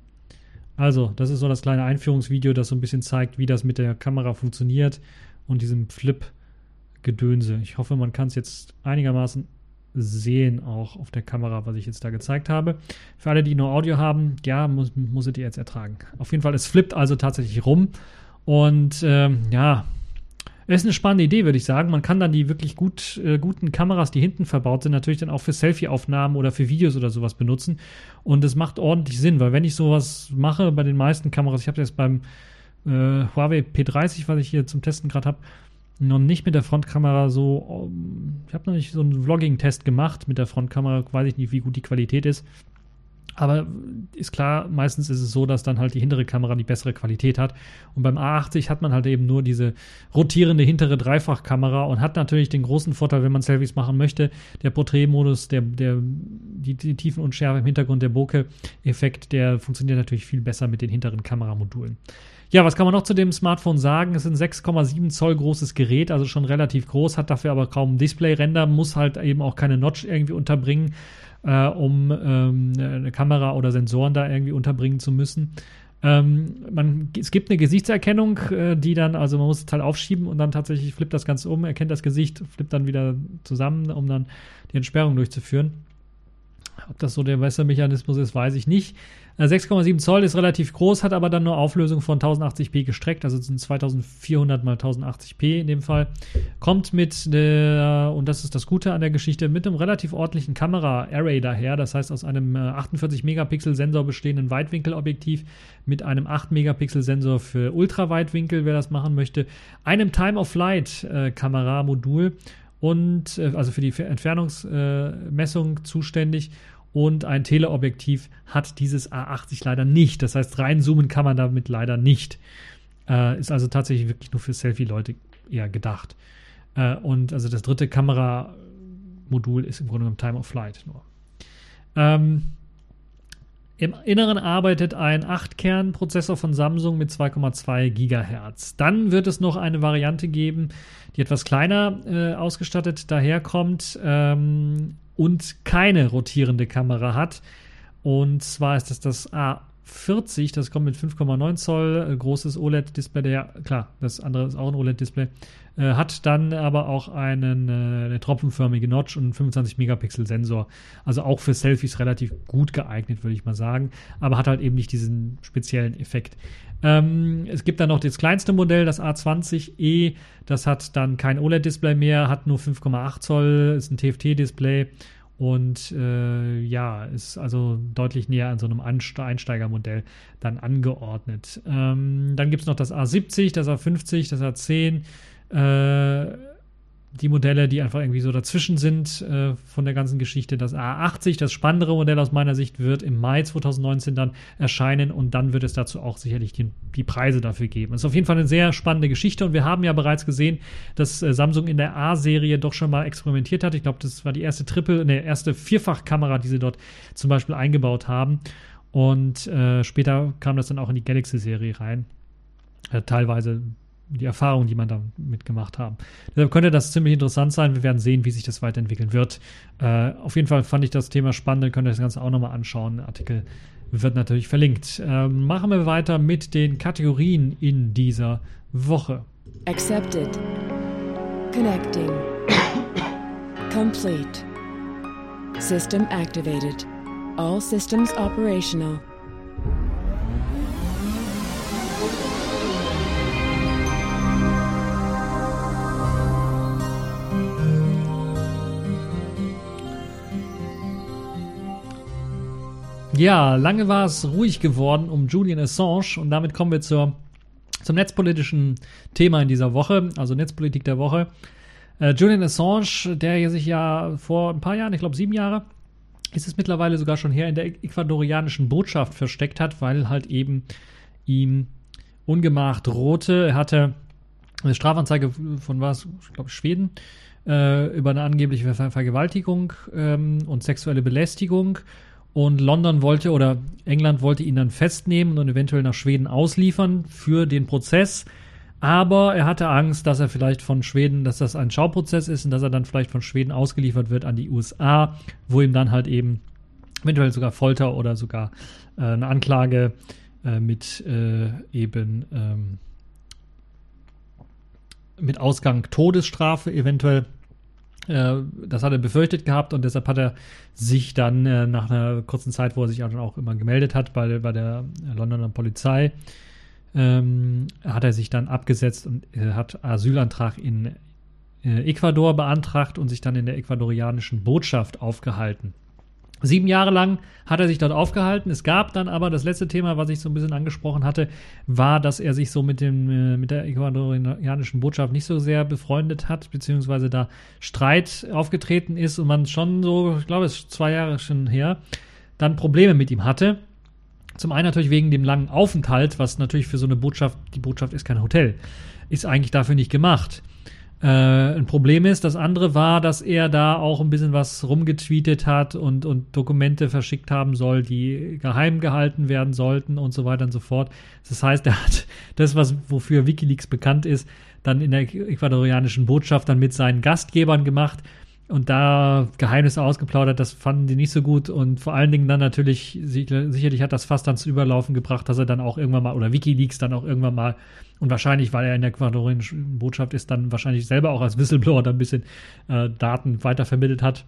Also, das ist so das kleine Einführungsvideo, das so ein bisschen zeigt, wie das mit der Kamera funktioniert und diesem Flip-Gedönse. Ich hoffe, man kann es jetzt einigermaßen sehen, auch auf der Kamera, was ich jetzt da gezeigt habe. Für alle, die nur Audio haben, ja, muss, musstet ihr jetzt ertragen. Auf jeden Fall, es flippt also tatsächlich rum. Und ähm, ja, ist eine spannende Idee, würde ich sagen. Man kann dann die wirklich gut, äh, guten Kameras, die hinten verbaut sind, natürlich dann auch für Selfie-Aufnahmen oder für Videos oder sowas benutzen. Und es macht ordentlich Sinn, weil wenn ich sowas mache bei den meisten Kameras, ich habe jetzt beim äh, Huawei P30, was ich hier zum Testen gerade habe, noch nicht mit der Frontkamera so. Ich habe noch nicht so einen Vlogging-Test gemacht mit der Frontkamera, weiß ich nicht, wie gut die Qualität ist. Aber ist klar, meistens ist es so, dass dann halt die hintere Kamera die bessere Qualität hat. Und beim A80 hat man halt eben nur diese rotierende hintere Dreifachkamera und hat natürlich den großen Vorteil, wenn man Selfies machen möchte, der Porträtmodus, der, der, die, die Tiefenunschärfe im Hintergrund, der Bokeh-Effekt, der funktioniert natürlich viel besser mit den hinteren Kameramodulen. Ja, was kann man noch zu dem Smartphone sagen? Es ist ein 6,7 Zoll großes Gerät, also schon relativ groß, hat dafür aber kaum Display-Ränder, muss halt eben auch keine Notch irgendwie unterbringen äh, um ähm, eine Kamera oder Sensoren da irgendwie unterbringen zu müssen. Ähm, man, es gibt eine Gesichtserkennung, äh, die dann, also man muss es halt aufschieben und dann tatsächlich flippt das Ganze um, erkennt das Gesicht, flippt dann wieder zusammen, um dann die Entsperrung durchzuführen. Ob das so der Messermechanismus ist, weiß ich nicht. 6,7 äh, Zoll ist relativ groß, hat aber dann nur Auflösung von 1080p gestreckt, also sind 2400 mal 1080p in dem Fall. Kommt mit der, und das ist das Gute an der Geschichte, mit einem relativ ordentlichen Kamera-Array daher, das heißt aus einem 48 Megapixel Sensor bestehenden Weitwinkelobjektiv mit einem 8 Megapixel Sensor für Ultraweitwinkel, wer das machen möchte, einem Time-of-Flight-Kameramodul äh, und äh, also für die Entfernungsmessung äh, zuständig und ein Teleobjektiv hat dieses A80 leider nicht. Das heißt, reinzoomen kann man damit leider nicht. Äh, ist also tatsächlich wirklich nur für Selfie-Leute eher gedacht. Äh, und also das dritte Kameramodul ist im Grunde genommen Time of Flight nur. Ähm, Im Inneren arbeitet ein 8-Kern-Prozessor von Samsung mit 2,2 Gigahertz. Dann wird es noch eine Variante geben, die etwas kleiner äh, ausgestattet daherkommt ähm, und keine rotierende Kamera hat. Und zwar ist das das A40, das kommt mit 5,9 Zoll, äh, großes OLED-Display. Ja, klar, das andere ist auch ein OLED-Display. Äh, hat dann aber auch einen, äh, eine tropfenförmige Notch und einen 25 Megapixel Sensor. Also auch für Selfies relativ gut geeignet, würde ich mal sagen. Aber hat halt eben nicht diesen speziellen Effekt. Ähm, es gibt dann noch das kleinste Modell, das A20e. Das hat dann kein OLED-Display mehr, hat nur 5,8 Zoll, ist ein TFT-Display und äh, ja, ist also deutlich näher an so einem Einsteigermodell dann angeordnet. Ähm, dann gibt es noch das A70, das A50, das A10 äh, die Modelle, die einfach irgendwie so dazwischen sind äh, von der ganzen Geschichte. Das A80, das spannendere Modell aus meiner Sicht, wird im Mai 2019 dann erscheinen und dann wird es dazu auch sicherlich die, die Preise dafür geben. Das ist auf jeden Fall eine sehr spannende Geschichte und wir haben ja bereits gesehen, dass äh, Samsung in der A-Serie doch schon mal experimentiert hat. Ich glaube, das war die erste Triple, ne, erste Vierfachkamera, die sie dort zum Beispiel eingebaut haben. Und äh, später kam das dann auch in die Galaxy-Serie rein. Äh, teilweise die Erfahrungen, die man damit gemacht haben. Deshalb könnte das ziemlich interessant sein. Wir werden sehen, wie sich das weiterentwickeln wird. Äh, auf jeden Fall fand ich das Thema spannend. Könnt ihr das Ganze auch nochmal anschauen. Der Artikel wird natürlich verlinkt. Äh, machen wir weiter mit den Kategorien in dieser Woche. Accepted. Connecting. Complete. System activated. All systems operational. Ja, lange war es ruhig geworden um Julian Assange und damit kommen wir zur, zum netzpolitischen Thema in dieser Woche, also Netzpolitik der Woche. Äh, Julian Assange, der sich ja vor ein paar Jahren, ich glaube sieben Jahre, ist es mittlerweile sogar schon her, in der ecuadorianischen Botschaft versteckt hat, weil halt eben ihm ungemacht drohte. Er hatte eine Strafanzeige von was, ich glaube Schweden, äh, über eine angebliche Ver Vergewaltigung ähm, und sexuelle Belästigung und London wollte oder England wollte ihn dann festnehmen und eventuell nach Schweden ausliefern für den Prozess. Aber er hatte Angst, dass er vielleicht von Schweden, dass das ein Schauprozess ist und dass er dann vielleicht von Schweden ausgeliefert wird an die USA, wo ihm dann halt eben eventuell sogar Folter oder sogar äh, eine Anklage äh, mit äh, eben ähm, mit Ausgang Todesstrafe eventuell das hat er befürchtet gehabt und deshalb hat er sich dann äh, nach einer kurzen Zeit, wo er sich auch, auch immer gemeldet hat bei, bei der Londoner Polizei, ähm, hat er sich dann abgesetzt und äh, hat Asylantrag in äh, Ecuador beantragt und sich dann in der ecuadorianischen Botschaft aufgehalten. Sieben Jahre lang hat er sich dort aufgehalten. Es gab dann aber das letzte Thema, was ich so ein bisschen angesprochen hatte, war, dass er sich so mit, dem, äh, mit der ecuadorianischen Botschaft nicht so sehr befreundet hat, beziehungsweise da Streit aufgetreten ist und man schon so, ich glaube, es ist zwei Jahre schon her, dann Probleme mit ihm hatte. Zum einen natürlich wegen dem langen Aufenthalt, was natürlich für so eine Botschaft, die Botschaft ist kein Hotel, ist eigentlich dafür nicht gemacht äh, ein Problem ist. Das andere war, dass er da auch ein bisschen was rumgetweetet hat und, und Dokumente verschickt haben soll, die geheim gehalten werden sollten und so weiter und so fort. Das heißt, er hat das, was wofür Wikileaks bekannt ist, dann in der ecuadorianischen Botschaft dann mit seinen Gastgebern gemacht und da Geheimnisse ausgeplaudert, das fanden die nicht so gut. Und vor allen Dingen dann natürlich, sicherlich hat das fast ans Überlaufen gebracht, dass er dann auch irgendwann mal, oder Wikileaks dann auch irgendwann mal, und wahrscheinlich, weil er in der ecuadorianischen Botschaft ist, dann wahrscheinlich selber auch als Whistleblower da ein bisschen äh, Daten weitervermittelt hat,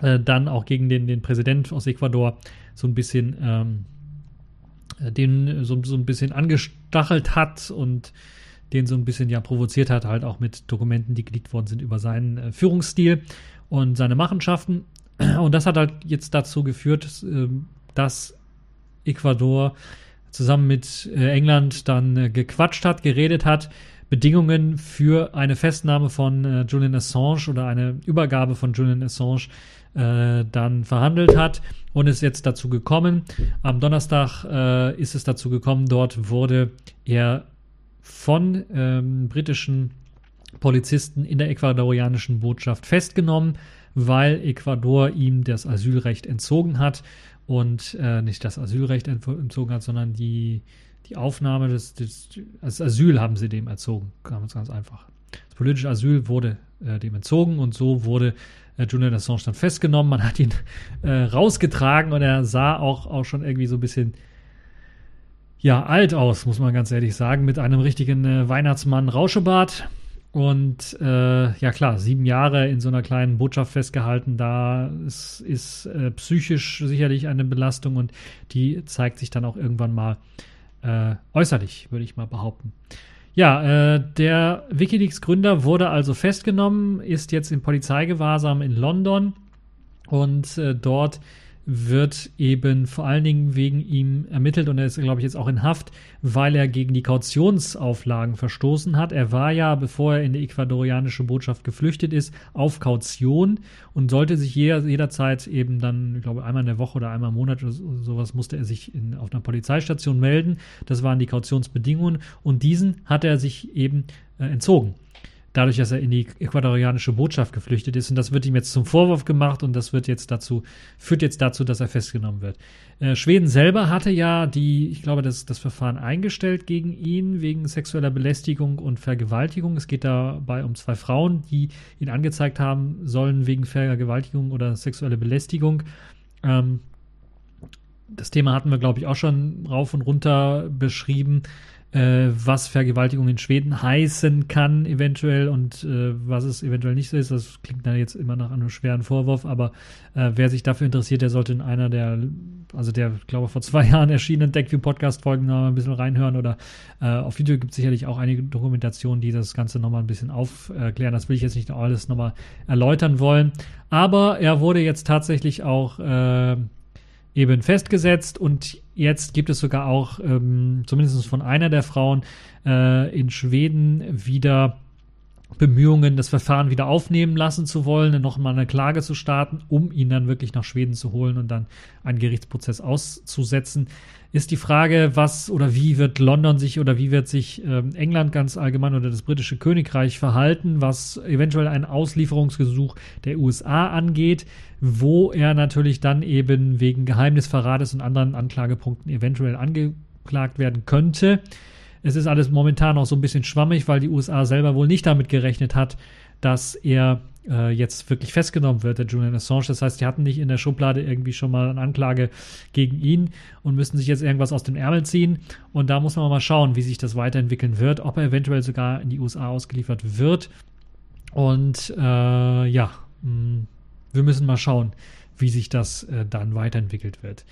äh, dann auch gegen den, den Präsident aus Ecuador so ein bisschen, ähm, den so, so ein bisschen angestachelt hat und den so ein bisschen ja provoziert hat, halt auch mit Dokumenten, die geleakt worden sind über seinen äh, Führungsstil und seine Machenschaften. Und das hat halt jetzt dazu geführt, äh, dass Ecuador zusammen mit äh, England dann äh, gequatscht hat, geredet hat, Bedingungen für eine Festnahme von äh, Julian Assange oder eine Übergabe von Julian Assange äh, dann verhandelt hat und ist jetzt dazu gekommen. Am Donnerstag äh, ist es dazu gekommen, dort wurde er von ähm, britischen Polizisten in der ecuadorianischen Botschaft festgenommen, weil Ecuador ihm das Asylrecht entzogen hat und äh, nicht das Asylrecht entzogen hat, sondern die, die Aufnahme des, des das Asyl haben sie dem entzogen. Ganz, ganz einfach. Das politische Asyl wurde äh, dem entzogen und so wurde äh, Julian Assange dann festgenommen. Man hat ihn äh, rausgetragen und er sah auch, auch schon irgendwie so ein bisschen ja, alt aus, muss man ganz ehrlich sagen, mit einem richtigen äh, Weihnachtsmann-Rauschebart. Und äh, ja klar, sieben Jahre in so einer kleinen Botschaft festgehalten, da ist, ist äh, psychisch sicherlich eine Belastung und die zeigt sich dann auch irgendwann mal äh, äußerlich, würde ich mal behaupten. Ja, äh, der Wikileaks-Gründer wurde also festgenommen, ist jetzt in Polizeigewahrsam in London und äh, dort wird eben vor allen Dingen wegen ihm ermittelt und er ist, glaube ich, jetzt auch in Haft, weil er gegen die Kautionsauflagen verstoßen hat. Er war ja, bevor er in die ecuadorianische Botschaft geflüchtet ist, auf Kaution und sollte sich jeder, jederzeit eben dann, ich glaube, einmal in der Woche oder einmal im Monat oder sowas musste er sich in, auf einer Polizeistation melden. Das waren die Kautionsbedingungen und diesen hat er sich eben äh, entzogen dadurch, dass er in die ecuadorianische Botschaft geflüchtet ist. Und das wird ihm jetzt zum Vorwurf gemacht und das wird jetzt dazu, führt jetzt dazu, dass er festgenommen wird. Äh, Schweden selber hatte ja die, ich glaube, das, das Verfahren eingestellt gegen ihn wegen sexueller Belästigung und Vergewaltigung. Es geht dabei um zwei Frauen, die ihn angezeigt haben sollen wegen Vergewaltigung oder sexuelle Belästigung. Ähm, das Thema hatten wir, glaube ich, auch schon rauf und runter beschrieben äh, was Vergewaltigung in Schweden heißen kann, eventuell, und äh, was es eventuell nicht so ist. Das klingt dann jetzt immer nach einem schweren Vorwurf, aber äh, wer sich dafür interessiert, der sollte in einer der, also der, glaube vor zwei Jahren erschienenen Deckview Podcast-Folgen noch ein bisschen reinhören oder äh, auf Video gibt es sicherlich auch einige Dokumentationen, die das Ganze nochmal ein bisschen aufklären. Das will ich jetzt nicht alles nochmal erläutern wollen. Aber er wurde jetzt tatsächlich auch äh, eben festgesetzt und jetzt gibt es sogar auch, ähm, zumindest von einer der Frauen äh, in Schweden, wieder Bemühungen, das Verfahren wieder aufnehmen lassen zu wollen, nochmal eine Klage zu starten, um ihn dann wirklich nach Schweden zu holen und dann einen Gerichtsprozess auszusetzen ist die Frage, was oder wie wird London sich oder wie wird sich ähm, England ganz allgemein oder das britische Königreich verhalten, was eventuell ein Auslieferungsgesuch der USA angeht, wo er natürlich dann eben wegen Geheimnisverrates und anderen Anklagepunkten eventuell angeklagt werden könnte. Es ist alles momentan auch so ein bisschen schwammig, weil die USA selber wohl nicht damit gerechnet hat, dass er äh, jetzt wirklich festgenommen wird, der Julian Assange. Das heißt, die hatten nicht in der Schublade irgendwie schon mal eine Anklage gegen ihn und müssen sich jetzt irgendwas aus dem Ärmel ziehen. Und da muss man mal schauen, wie sich das weiterentwickeln wird, ob er eventuell sogar in die USA ausgeliefert wird. Und äh, ja, mh, mm, wir müssen mal schauen, wie sich das äh, dann weiterentwickelt wird.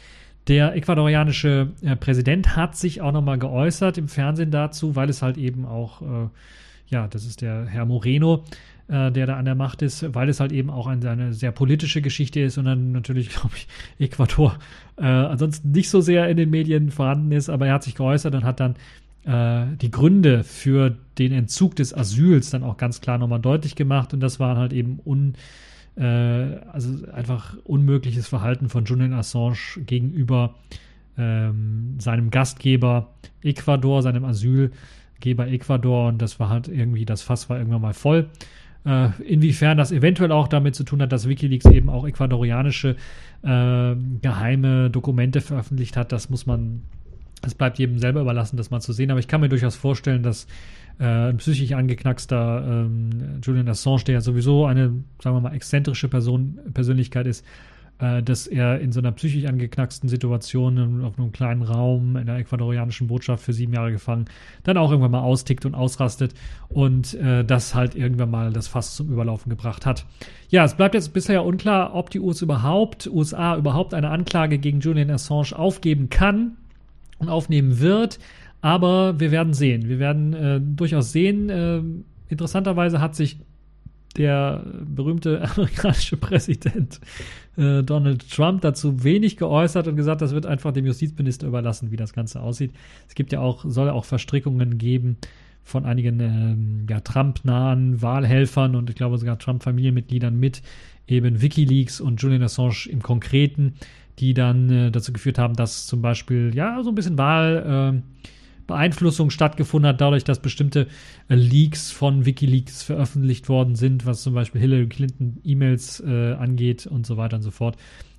Der ecuadorianische äh, Präsident hat sich auch nochmal geäußert im Fernsehen dazu, weil es halt eben auch, äh, ja, das ist der Herr Moreno, äh, der da an der Macht ist, weil es halt eben auch eine, eine sehr politische Geschichte ist und dann natürlich, glaube ich, Ecuador äh, ansonsten nicht so sehr in den Medien vorhanden ist, aber er hat sich geäußert und hat dann äh, die Gründe für den Entzug des Asyls dann auch ganz klar nochmal deutlich gemacht. Und das waren halt eben un, äh, also einfach unmögliches Verhalten von Julian Assange gegenüber ähm, seinem Gastgeber Ecuador, seinem Asylgeber Ecuador und das war halt irgendwie, das Fass war irgendwann mal voll. Äh, inwiefern das eventuell auch damit zu tun hat, dass Wikileaks eben auch ecuadorianische äh, geheime Dokumente veröffentlicht hat, das muss man, es bleibt jedem selber überlassen, das mal zu sehen. Aber ich kann mir durchaus vorstellen, dass ein psychisch angeknackster ähm, Julian Assange, der ja sowieso eine, sagen wir mal, exzentrische Person, Persönlichkeit ist, äh, dass er in so einer psychisch angeknacksten Situation auf einem kleinen Raum in der ecuadorianischen Botschaft für sieben Jahre gefangen, dann auch irgendwann mal austickt und ausrastet und äh, das halt irgendwann mal das Fass zum Überlaufen gebracht hat. Ja, es bleibt jetzt bisher unklar, ob die USA überhaupt, USA überhaupt eine Anklage gegen Julian Assange aufgeben kann und aufnehmen wird. Aber wir werden sehen. Wir werden äh, durchaus sehen. Äh, interessanterweise hat sich der berühmte amerikanische Präsident äh, Donald Trump dazu wenig geäußert und gesagt, das wird einfach dem Justizminister überlassen, wie das Ganze aussieht. Es gibt ja auch, soll auch Verstrickungen geben von einigen ähm, ja, Trump-nahen Wahlhelfern und ich glaube sogar Trump-Familienmitgliedern mit eben Wikileaks und Julian Assange im Konkreten, die dann äh, dazu geführt haben, dass zum Beispiel ja so ein bisschen Wahl äh, Beeinflussung stattgefunden hat, dadurch, dass bestimmte äh, Leaks von Wikileaks veröffentlicht worden sind, was zum Beispiel Hillary Clinton E-Mails äh, angeht und so weiter und so fort,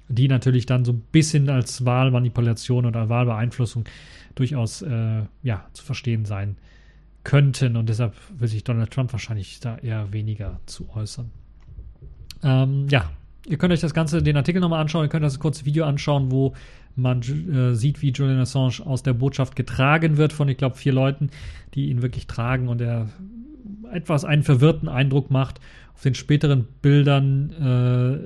die natürlich dann so ein bisschen als Wahlmanipulation oder Wahlbeeinflussung durchaus äh, ja, zu verstehen sein könnten. Und deshalb will sich Donald Trump wahrscheinlich da eher weniger zu äußern. Ähm, ja, ihr könnt euch das Ganze, den Artikel nochmal anschauen, ihr könnt das kurze Video anschauen, wo man äh, sieht, wie Julian Assange aus der Botschaft getragen wird von, ich glaube, vier Leuten, die ihn wirklich tragen und er etwas einen verwirrten Eindruck macht. Auf den späteren Bildern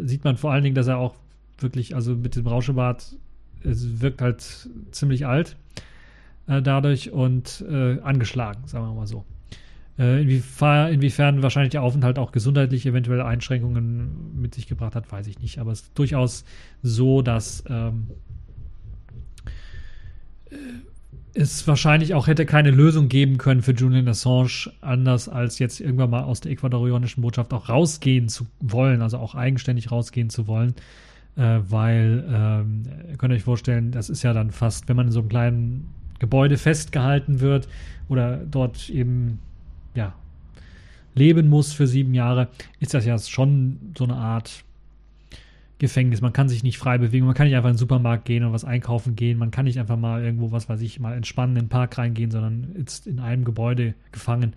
äh, sieht man vor allen Dingen, dass er auch wirklich, also mit dem Rauschebart, es wirkt halt ziemlich alt äh, dadurch und äh, angeschlagen, sagen wir mal so. Äh, inwiefern, inwiefern wahrscheinlich der Aufenthalt auch gesundheitlich eventuell Einschränkungen mit sich gebracht hat, weiß ich nicht. Aber es ist durchaus so, dass ähm, äh, es wahrscheinlich auch hätte keine Lösung geben können für Julian Assange, anders als jetzt irgendwann mal aus der ecuadorianischen Botschaft auch rausgehen zu wollen, also auch eigenständig rausgehen zu wollen, äh, weil, ähm, ihr könnt euch vorstellen, das ist ja dann fast, wenn man in so einem kleinen Gebäude festgehalten wird oder dort eben, ja, leben muss für sieben Jahre, ist das ja schon so eine Art Gefängnis. Man kann sich nicht frei bewegen. Man kann nicht einfach in den Supermarkt gehen und was einkaufen gehen. Man kann nicht einfach mal irgendwo, was weiß ich, mal entspannen in den Park reingehen, sondern ist in einem Gebäude gefangen.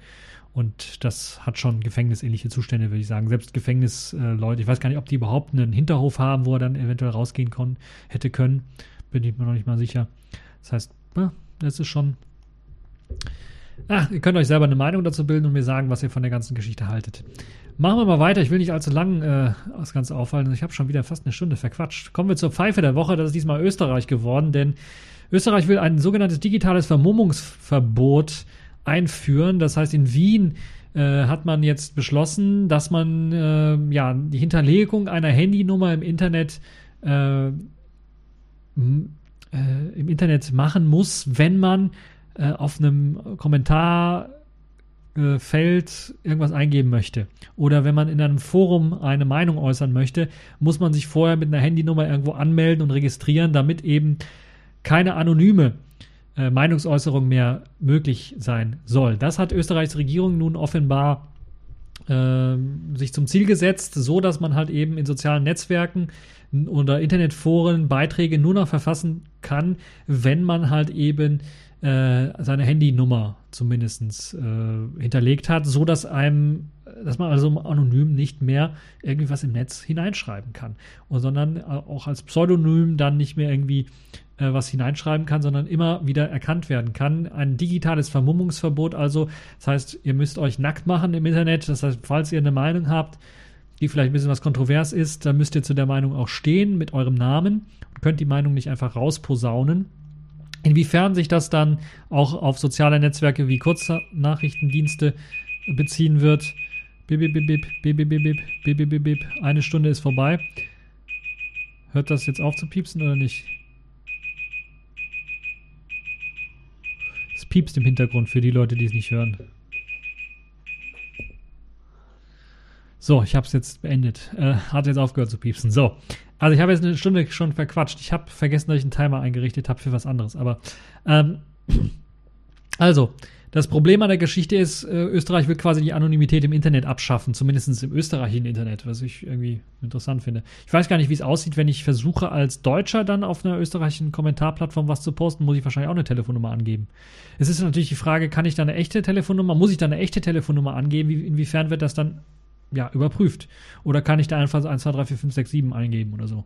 Und das hat schon gefängnisähnliche Zustände, würde ich sagen. Selbst Gefängnisleute, ich weiß gar nicht, ob die überhaupt einen Hinterhof haben, wo er dann eventuell rausgehen kon hätte können. Bin ich mir noch nicht mal sicher. Das heißt, das ist schon. Ach, ihr könnt euch selber eine Meinung dazu bilden und mir sagen, was ihr von der ganzen Geschichte haltet. Machen wir mal weiter. Ich will nicht allzu lang äh, das Ganze auffallen. Ich habe schon wieder fast eine Stunde verquatscht. Kommen wir zur Pfeife der Woche. Das ist diesmal Österreich geworden, denn Österreich will ein sogenanntes digitales Vermummungsverbot einführen. Das heißt, in Wien äh, hat man jetzt beschlossen, dass man äh, ja die Hinterlegung einer Handynummer im Internet äh, äh, im Internet machen muss, wenn man äh, auf einem Kommentar äh, Feld irgendwas eingeben möchte oder wenn man in einem Forum eine Meinung äußern möchte, muss man sich vorher mit einer Handynummer irgendwo anmelden und registrieren, damit eben keine anonyme äh, Meinungsäußerung mehr möglich sein soll. Das hat Österreichs Regierung nun offenbar äh, sich zum Ziel gesetzt, so dass man halt eben in sozialen Netzwerken oder Internetforen Beiträge nur noch verfassen kann, wenn man halt eben äh, seine Handynummer zumindest äh, hinterlegt hat, so dass einem, dass man also anonym nicht mehr irgendwie was im Netz hineinschreiben kann, und, sondern auch als Pseudonym dann nicht mehr irgendwie äh, was hineinschreiben kann, sondern immer wieder erkannt werden kann. Ein digitales Vermummungsverbot also, das heißt, ihr müsst euch nackt machen im Internet, das heißt, falls ihr eine Meinung habt, die vielleicht ein bisschen was kontrovers ist, dann müsst ihr zu der Meinung auch stehen mit eurem Namen und könnt die Meinung nicht einfach rausposaunen Inwiefern sich das dann auch auf soziale Netzwerke wie Kurznachrichtendienste beziehen wird. Bip, bip, bip, bip, bip, bip, bip, bip, bip, bip. Eine Stunde ist vorbei. Hört das jetzt auf zu piepsen oder nicht? Es piepst im Hintergrund für die Leute, die es nicht hören. So, ich habe es jetzt beendet. Äh, hat jetzt aufgehört zu piepsen. So, also ich habe jetzt eine Stunde schon verquatscht. Ich habe vergessen, dass ich einen Timer eingerichtet habe für was anderes. Aber ähm, also, das Problem an der Geschichte ist, äh, Österreich will quasi die Anonymität im Internet abschaffen, zumindest im österreichischen Internet, was ich irgendwie interessant finde. Ich weiß gar nicht, wie es aussieht, wenn ich versuche, als Deutscher dann auf einer österreichischen Kommentarplattform was zu posten, muss ich wahrscheinlich auch eine Telefonnummer angeben. Es ist natürlich die Frage, kann ich da eine echte Telefonnummer, muss ich da eine echte Telefonnummer angeben? Wie, inwiefern wird das dann ja, überprüft. Oder kann ich da einfach 1, 2, 3, 4, 5, 6, 7 eingeben oder so?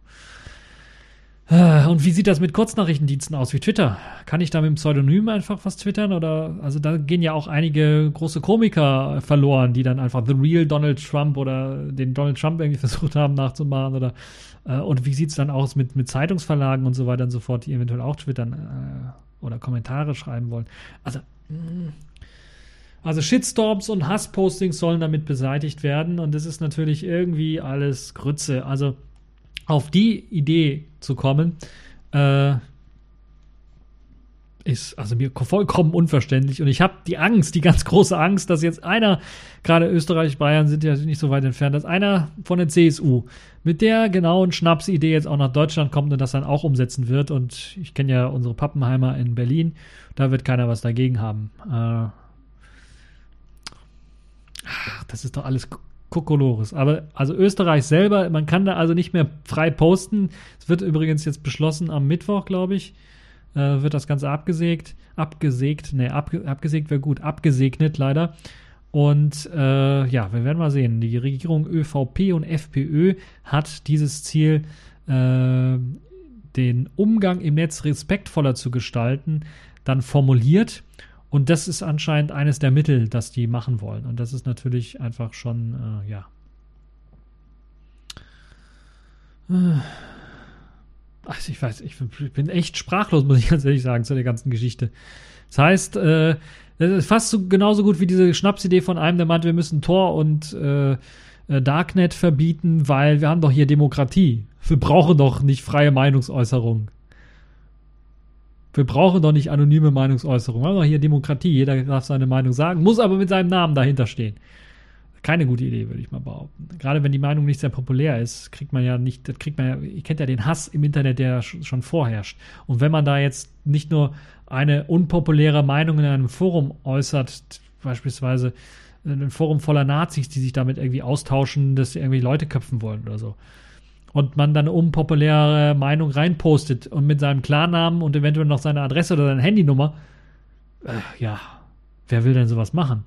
Äh, und wie sieht das mit Kurznachrichtendiensten aus wie Twitter? Kann ich da mit dem Pseudonym einfach was twittern? Oder also da gehen ja auch einige große Komiker verloren, die dann einfach The Real Donald Trump oder den Donald Trump irgendwie versucht haben nachzumachen. Oder äh, und wie sieht es dann aus mit, mit Zeitungsverlagen und so weiter und so fort, die eventuell auch twittern äh, oder Kommentare schreiben wollen? Also mh, mm, also Shitstorms und Hasspostings sollen damit beseitigt werden und das ist natürlich irgendwie alles Grütze. Also auf die Idee zu kommen, äh, ist also mir vollkommen unverständlich und ich habe die Angst, die ganz große Angst, dass jetzt einer, gerade Österreich, Bayern sind ja nicht so weit entfernt, dass einer von der CSU mit der genauen Schnapsidee jetzt auch nach Deutschland kommt und das dann auch umsetzen wird und ich kenne ja unsere Pappenheimer in Berlin, da wird keiner was dagegen haben. Äh, ach, das ist doch alles Kokolores. Aber also Österreich selber, man kann da also nicht mehr frei posten. Es wird übrigens jetzt beschlossen am Mittwoch, glaube ich äh, wird das Ganze abgesägt. Abgesägt, ne, abge, abgesägt wäre gut, abgesegnet leider. Und äh, ja, wir werden mal sehen. Die Regierung ÖVP und FPÖ hat dieses Ziel, äh, den Umgang im Netz respektvoller zu gestalten, dann formuliert. Und das ist anscheinend eines der Mittel, das die machen wollen. Und das ist natürlich einfach schon, äh, ja. Äh, also ich weiß, ich bin echt sprachlos, muss ich ganz ehrlich sagen, zu der ganzen Geschichte. Das heißt, äh, das ist fast so, genauso gut wie diese Schnapsidee von einem, der meinte, wir müssen Tor und äh, äh, Darknet verbieten, weil wir haben doch hier Demokratie. Wir brauchen doch nicht freie Meinungsäußerung. Wir brauchen doch nicht anonyme Meinungsäußerung. Wir haben doch hier Demokratie. Jeder darf seine Meinung sagen, muss aber mit seinem Namen dahinter stehen keine gute Idee, würde ich mal behaupten. Gerade wenn die Meinung nicht sehr populär ist, kriegt man ja nicht, das kriegt man ja, ihr kennt ja den Hass im Internet, der schon vorherrscht. Und wenn man da jetzt nicht nur eine unpopuläre Meinung in einem Forum äußert, beispielsweise ein Forum voller Nazis, die sich damit irgendwie austauschen, dass sie irgendwie Leute köpfen wollen oder so. Und man dann eine unpopuläre Meinung reinpostet und mit seinem Klarnamen und eventuell noch seine Adresse oder seine Handynummer, äh, ja, wer will denn sowas machen?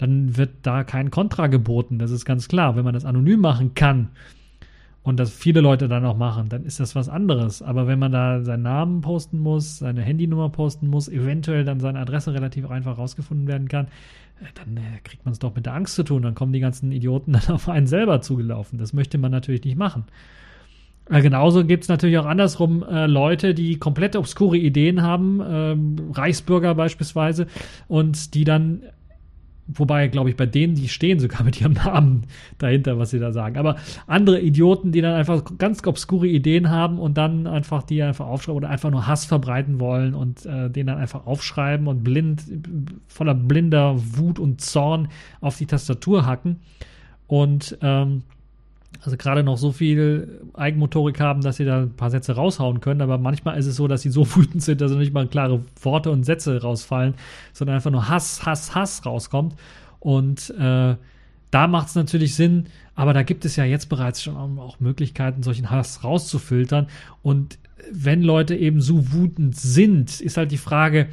dann wird da kein Kontra geboten. Das ist ganz klar. Wenn man das anonym machen kann und das viele Leute dann auch machen, dann ist das was anderes. Aber wenn man da seinen Namen posten muss, seine Handynummer posten muss, eventuell dann seine Adresse relativ einfach rausgefunden werden kann, dann äh, kriegt man es doch mit der Angst zu tun. Dann kommen die ganzen Idioten dann auf einen selber zugelaufen. Das möchte man natürlich nicht machen. Äh, genauso gibt es natürlich auch andersrum äh, Leute, die komplett obskure Ideen haben, ähm, Reichsbürger beispielsweise, und die dann Wobei, glaube ich, bei denen, die stehen sogar mit ihrem Namen dahinter, was sie da sagen. Aber andere Idioten, die dann einfach ganz obskure Ideen haben und dann einfach die einfach aufschreiben oder einfach nur Hass verbreiten wollen und äh, den dann einfach aufschreiben und blind, voller blinder Wut und Zorn auf die Tastatur hacken. Und ähm, also gerade noch so viel Eigenmotorik haben, dass sie da ein paar Sätze raushauen können, aber manchmal ist es so, dass sie so wütend sind, dass nicht mal klare Worte und Sätze rausfallen, sondern einfach nur Hass, Hass, Hass rauskommt. Und äh, da macht es natürlich Sinn, aber da gibt es ja jetzt bereits schon auch Möglichkeiten, solchen Hass rauszufiltern. Und wenn Leute eben so wütend sind, ist halt die Frage,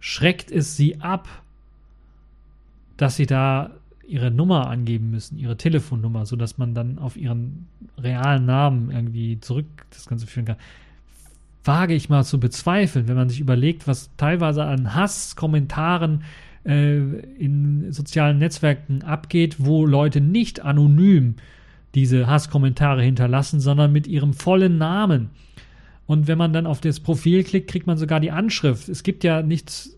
schreckt es sie ab, dass sie da ihre Nummer angeben müssen, ihre Telefonnummer, sodass man dann auf ihren realen Namen irgendwie zurück das Ganze führen kann. Wage ich mal zu bezweifeln, wenn man sich überlegt, was teilweise an Hasskommentaren äh, in sozialen Netzwerken abgeht, wo Leute nicht anonym diese Hasskommentare hinterlassen, sondern mit ihrem vollen Namen. Und wenn man dann auf das Profil klickt, kriegt man sogar die Anschrift. Es gibt ja nichts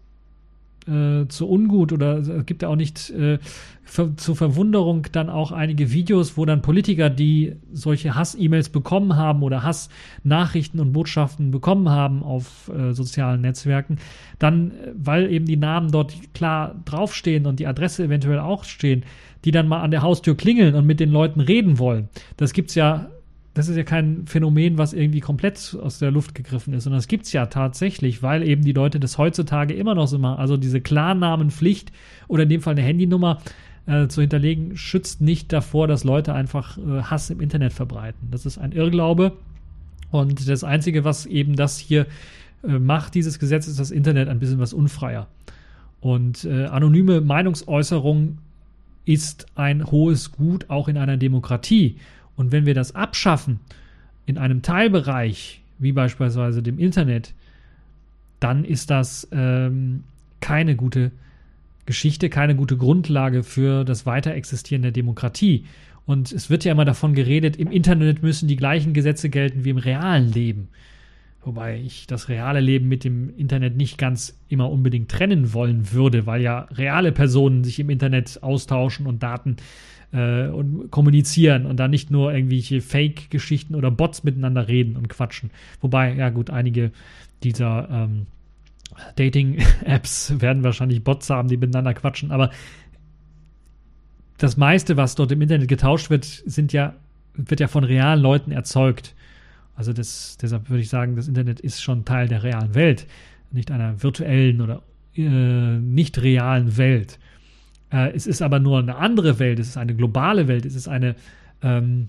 äh, zu ungut oder es gibt ja auch nicht äh, für, zur Verwunderung dann auch einige Videos, wo dann Politiker, die solche Hass-E-Mails bekommen haben oder Hass-Nachrichten und Botschaften bekommen haben auf äh, sozialen Netzwerken, dann, äh, weil eben die Namen dort klar draufstehen und die Adresse eventuell auch stehen, die dann mal an der Haustür klingeln und mit den Leuten reden wollen. Das gibt's ja das ist ja kein Phänomen, was irgendwie komplett aus der Luft gegriffen ist, sondern es gibt es ja tatsächlich, weil eben die Leute das heutzutage immer noch so machen. Also diese Klarnamenpflicht oder in dem Fall eine Handynummer äh, zu hinterlegen, schützt nicht davor, dass Leute einfach äh, Hass im Internet verbreiten. Das ist ein Irrglaube. Und das Einzige, was eben das hier äh, macht, dieses Gesetz, ist das Internet ein bisschen was unfreier. Und äh, anonyme Meinungsäußerung ist ein hohes Gut auch in einer Demokratie. Und wenn wir das abschaffen in einem Teilbereich, wie beispielsweise dem Internet, dann ist das ähm, keine gute Geschichte, keine gute Grundlage für das Weiterexistieren der Demokratie. Und es wird ja immer davon geredet, im Internet müssen die gleichen Gesetze gelten wie im realen Leben. Wobei ich das reale Leben mit dem Internet nicht ganz immer unbedingt trennen wollen würde, weil ja reale Personen sich im Internet austauschen und Daten äh, und kommunizieren und da nicht nur irgendwelche Fake-Geschichten oder Bots miteinander reden und quatschen. Wobei, ja gut, einige dieser ähm, Dating-Apps werden wahrscheinlich Bots haben, die miteinander quatschen, aber das meiste, was dort im Internet getauscht wird, sind ja, wird ja von realen Leuten erzeugt. Also das, deshalb würde ich sagen, das Internet ist schon Teil der realen Welt, nicht einer virtuellen oder äh, nicht realen Welt. Äh, es ist aber nur eine andere Welt, es ist eine globale Welt, es ist eine ähm,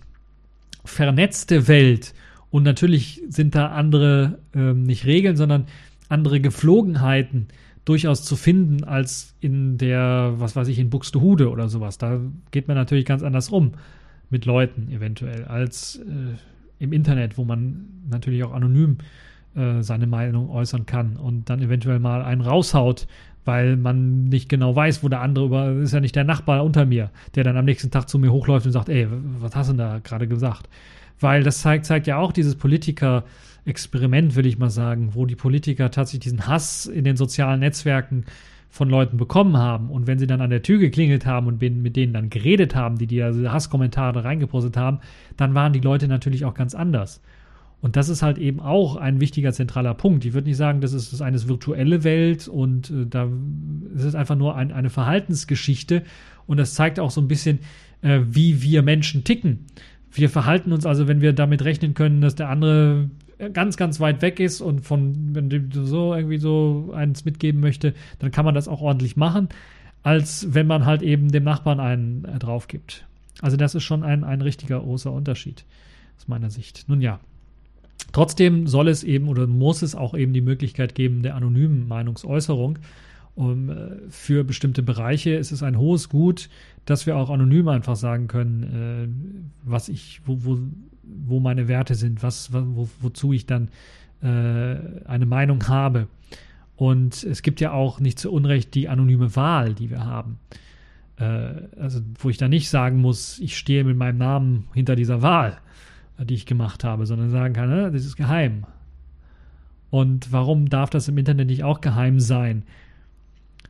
vernetzte Welt. Und natürlich sind da andere, ähm, nicht Regeln, sondern andere Geflogenheiten durchaus zu finden als in der, was weiß ich, in Buxtehude oder sowas. Da geht man natürlich ganz anders um mit Leuten eventuell als äh, im Internet, wo man natürlich auch anonym äh, seine Meinung äußern kann und dann eventuell mal einen raushaut, weil man nicht genau weiß, wo der andere über, ist ja nicht der Nachbar unter mir, der dann am nächsten Tag zu mir hochläuft und sagt, ey, was hast du denn da gerade gesagt? Weil das zeigt, zeigt ja auch dieses Politiker- Experiment, will ich mal sagen, wo die Politiker tatsächlich diesen Hass in den sozialen Netzwerken von Leuten bekommen haben. Und wenn sie dann an der Tür geklingelt haben und mit denen dann geredet haben, die diese Hasskommentare reingepostet haben, dann waren die Leute natürlich auch ganz anders. Und das ist halt eben auch ein wichtiger zentraler Punkt. Ich würde nicht sagen, das ist eine virtuelle Welt und äh, da ist es einfach nur ein, eine Verhaltensgeschichte. Und das zeigt auch so ein bisschen, äh, wie wir Menschen ticken. Wir verhalten uns also, wenn wir damit rechnen können, dass der andere ganz, ganz weit weg ist und von, wenn du so irgendwie so eins mitgeben möchte, dann kann man das auch ordentlich machen, als wenn man halt eben dem Nachbarn einen äh, drauf gibt. Also das ist schon ein, ein richtiger großer Unterschied aus meiner Sicht. Nun ja, trotzdem soll es eben oder muss es auch eben die Möglichkeit geben der anonymen Meinungsäußerung. Um, äh, für bestimmte Bereiche ist es ein hohes Gut, dass wir auch anonym einfach sagen können, äh, was ich, wo, wo wo meine Werte sind, was, wo, wozu ich dann äh, eine Meinung habe. Und es gibt ja auch nicht zu Unrecht die anonyme Wahl, die wir haben. Äh, also, wo ich dann nicht sagen muss, ich stehe mit meinem Namen hinter dieser Wahl, die ich gemacht habe, sondern sagen kann, äh, das ist geheim. Und warum darf das im Internet nicht auch geheim sein?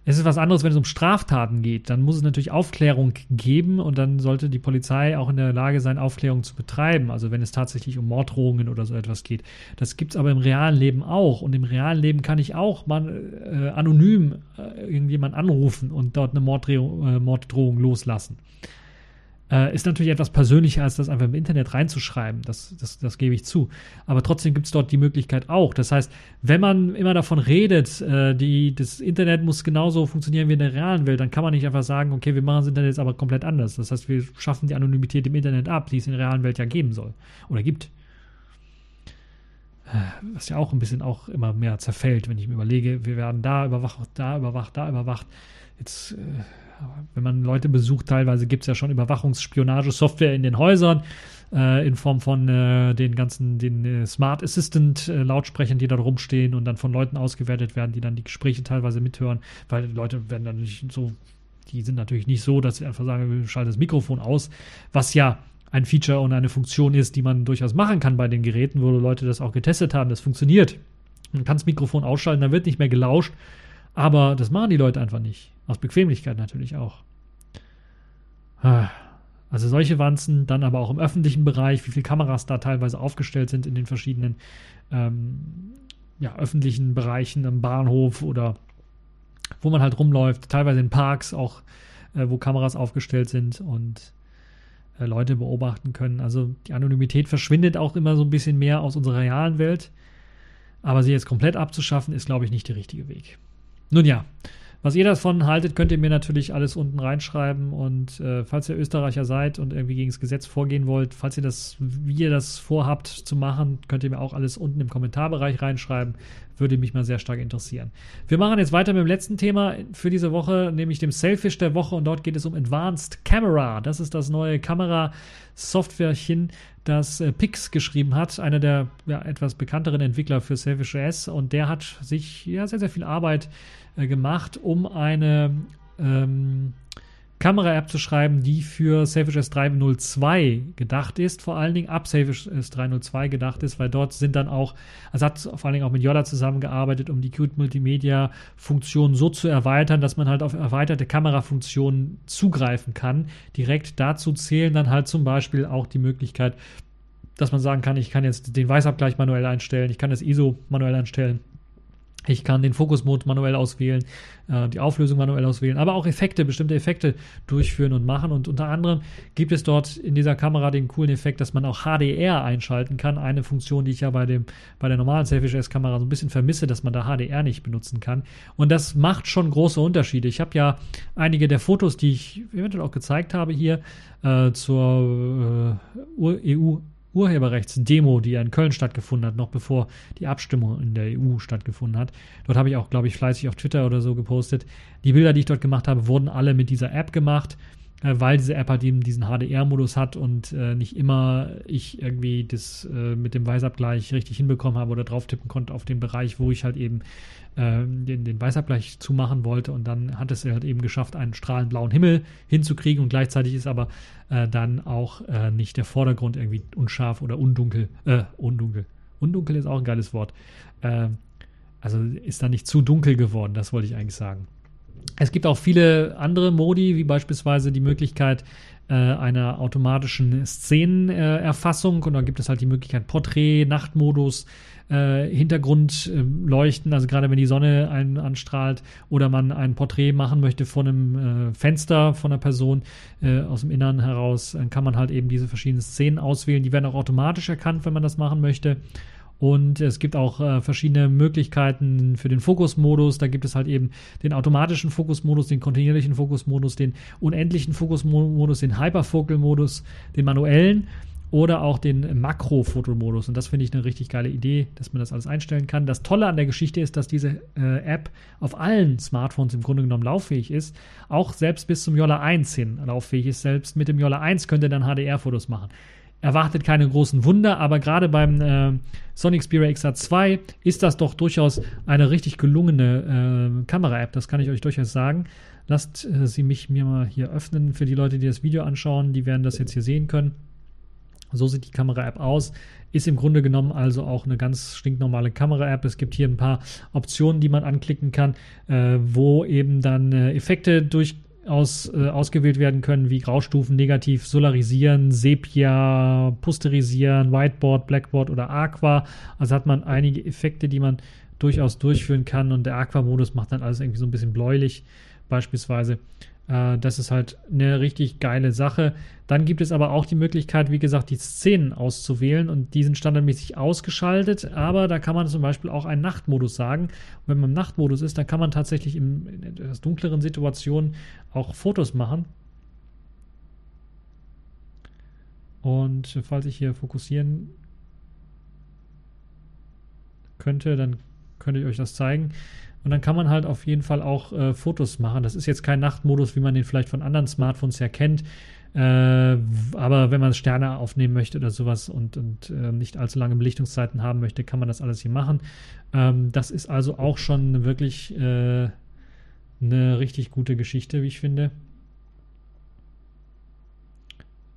Es ist was anderes, wenn es um Straftaten geht. Dann muss es natürlich Aufklärung geben und dann sollte die Polizei auch in der Lage sein, Aufklärung zu betreiben. Also wenn es tatsächlich um Morddrohungen oder so etwas geht. Das gibt es aber im realen Leben auch. Und im realen Leben kann ich auch mal äh, anonym äh, irgendjemand anrufen und dort eine Morddrohung, äh, Morddrohung loslassen. Äh, ist natürlich etwas persönlicher, als das einfach im Internet reinzuschreiben. Das, das, das gebe ich zu. Aber trotzdem gibt es dort die Möglichkeit auch. Das heißt, wenn man immer davon redet, äh, die, das Internet muss genauso funktionieren wie in der realen Welt, dann kann man nicht einfach sagen, okay, wir machen das Internet jetzt aber komplett anders. Das heißt, wir schaffen die Anonymität im Internet ab, die es in der realen Welt ja geben soll oder gibt. Äh, was ja auch ein bisschen auch immer mehr zerfällt, wenn ich mir überlege, wir werden da überwacht, da überwacht, da überwacht. Jetzt äh, wenn man Leute besucht, teilweise gibt es ja schon Überwachungsspionagesoftware in den Häusern äh, in Form von äh, den ganzen den äh, Smart Assistant äh, Lautsprechern, die da rumstehen und dann von Leuten ausgewertet werden, die dann die Gespräche teilweise mithören, weil die Leute werden dann nicht so, die sind natürlich nicht so, dass sie einfach sagen, wir schalten das Mikrofon aus, was ja ein Feature und eine Funktion ist, die man durchaus machen kann bei den Geräten, wo Leute das auch getestet haben, das funktioniert. Man kann das Mikrofon ausschalten, da wird nicht mehr gelauscht, aber das machen die Leute einfach nicht. Aus Bequemlichkeit natürlich auch. Ah. Also solche Wanzen, dann aber auch im öffentlichen Bereich, wie viele Kameras da teilweise aufgestellt sind in den verschiedenen ähm, ja, öffentlichen Bereichen am Bahnhof oder wo man halt rumläuft, teilweise in Parks auch, äh, wo Kameras aufgestellt sind und äh, Leute beobachten können. Also die Anonymität verschwindet auch immer so ein bisschen mehr aus unserer realen Welt. Aber sie jetzt komplett abzuschaffen, ist, glaube ich, nicht der richtige Weg. Nun ja, was ihr davon haltet, könnt ihr mir natürlich alles unten reinschreiben. Und äh, falls ihr Österreicher seid und irgendwie gegen das Gesetz vorgehen wollt, falls ihr das, wie ihr das vorhabt zu machen, könnt ihr mir auch alles unten im Kommentarbereich reinschreiben. Würde mich mal sehr stark interessieren. Wir machen jetzt weiter mit dem letzten Thema für diese Woche, nämlich dem Selfish der Woche. Und dort geht es um Advanced Camera. Das ist das neue Kamera-Softwarechen, das äh, Pix geschrieben hat, einer der ja, etwas bekannteren Entwickler für Selfish OS. Und der hat sich ja sehr, sehr viel Arbeit äh, gemacht, um eine ähm, Kamera-App zu schreiben, die für Selfish s 302 gedacht ist, vor allen Dingen ab Selfish s 302 gedacht ist, weil dort sind dann auch, also hat vor allen Dingen auch mit Yoda zusammengearbeitet, um die Qt Multimedia Funktion so zu erweitern, dass man halt auf erweiterte Kamerafunktionen zugreifen kann. Direkt dazu zählen dann halt zum Beispiel auch die Möglichkeit, dass man sagen kann, ich kann jetzt den Weißabgleich manuell einstellen, ich kann das ISO manuell einstellen Ich kann den Fokusmod manuell auswählen, äh, die Auflösung manuell auswählen, aber auch Effekte, bestimmte Effekte durchführen und machen. Und unter anderem gibt es dort in dieser Kamera den coolen Effekt, dass man auch HDR einschalten kann. Eine Funktion, die ich ja bei, dem, bei der normalen Selfish S-Kamera so ein bisschen vermisse, dass man da HDR nicht benutzen kann. Und das macht schon große Unterschiede. Ich habe ja einige der Fotos, die ich eventuell auch gezeigt habe hier äh, zur äh, EU Urheberrechtsdemo, die ja in Köln stattgefunden hat, noch bevor die Abstimmung in der EU stattgefunden hat. Dort habe ich auch, glaube ich, fleißig auf Twitter oder so gepostet. Die Bilder, die ich dort gemacht habe, wurden alle mit dieser App gemacht. Äh, weil diese App halt eben diesen HDR-Modus hat und äh, nicht immer ich irgendwie das äh, mit dem Weißabgleich richtig hinbekommen habe oder drauf tippen konnte auf den Bereich, wo ich halt eben den, den Weißabgleich zumachen wollte und dann hat es halt eben geschafft, einen strahlend blauen Himmel hinzukriegen und gleichzeitig ist aber äh, dann auch äh, nicht der Vordergrund irgendwie unscharf oder undunkel, äh, undunkel. Undunkel ist auch ein geiles Wort. also ist da nicht zu dunkel geworden, das wollte ich eigentlich sagen. Es gibt auch viele andere Modi, wie beispielsweise die Möglichkeit äh, einer automatischen Szenenerfassung. und da gibt es halt die Möglichkeit Porträt, Nachtmodus, äh, Hintergrundleuchten, äh, also gerade wenn die Sonne einen anstrahlt oder man ein Porträt machen möchte von einem äh, Fenster von einer Person äh, aus dem Innern heraus, dann kann man halt eben diese verschiedenen Szenen auswählen. Die werden auch automatisch erkannt, wenn man das machen möchte. Und es gibt auch äh, verschiedene Möglichkeiten für den Fokusmodus. Da gibt es halt eben den automatischen Fokusmodus, den kontinuierlichen Fokusmodus, den unendlichen Fokusmodus, den Hyperfocal-Modus, den manuellen oder auch den Makro-Fotomodus. Und das finde ich eine richtig geile Idee, dass man das alles einstellen kann. Das Tolle an der Geschichte ist, dass diese äh, App auf allen Smartphones im Grunde genommen lauffähig ist. Auch selbst bis zum Yola 1 hin lauffähig ist. Selbst mit dem Yola 1 könnt ihr dann HDR-Fotos machen erwartet keine großen Wunder, aber gerade beim äh, Sony Xperia XR2 ist das doch durchaus eine richtig gelungene äh, Kamera-App, das kann ich euch durchaus sagen. Lasst äh, sie mich mir mal hier öffnen für die Leute, die das Video anschauen, die werden das jetzt hier sehen können. So sieht die Kamera-App aus. Ist im Grunde genommen also auch eine ganz stinknormale Kamera-App. Es gibt hier ein paar Optionen, die man anklicken kann, äh, wo eben dann äh, Effekte durch aus, äh, ausgewählt werden können, wie Graustufen, Negativ, Solarisieren, Sepia, Posterisieren, Whiteboard, Blackboard oder Aqua. Also hat man einige Effekte, die man durchaus durchführen kann und der Aqua-Modus macht dann alles irgendwie so ein bisschen bläulich beispielsweise. Äh, das ist halt eine richtig geile Sache. Dann gibt es aber auch die Möglichkeit, wie gesagt, die Szenen auszuwählen und die sind standardmäßig ausgeschaltet, aber da kann man zum Beispiel auch einen Nachtmodus sagen. Und wenn man im Nachtmodus ist, dann kann man tatsächlich in, in etwas dunkleren Situationen auch Fotos machen. Und falls ich hier fokussieren könnte, dann könnte ich euch das zeigen. Und dann kann man halt auf jeden Fall auch äh, Fotos machen. Das ist jetzt kein Nachtmodus, wie man den vielleicht von anderen Smartphones her kennt. Äh, aber wenn man Sterne aufnehmen möchte oder sowas und, und äh, nicht allzu lange Belichtungszeiten haben möchte, kann man das alles hier machen. Ähm, das ist also auch schon wirklich äh, eine richtig gute Geschichte, wie ich finde.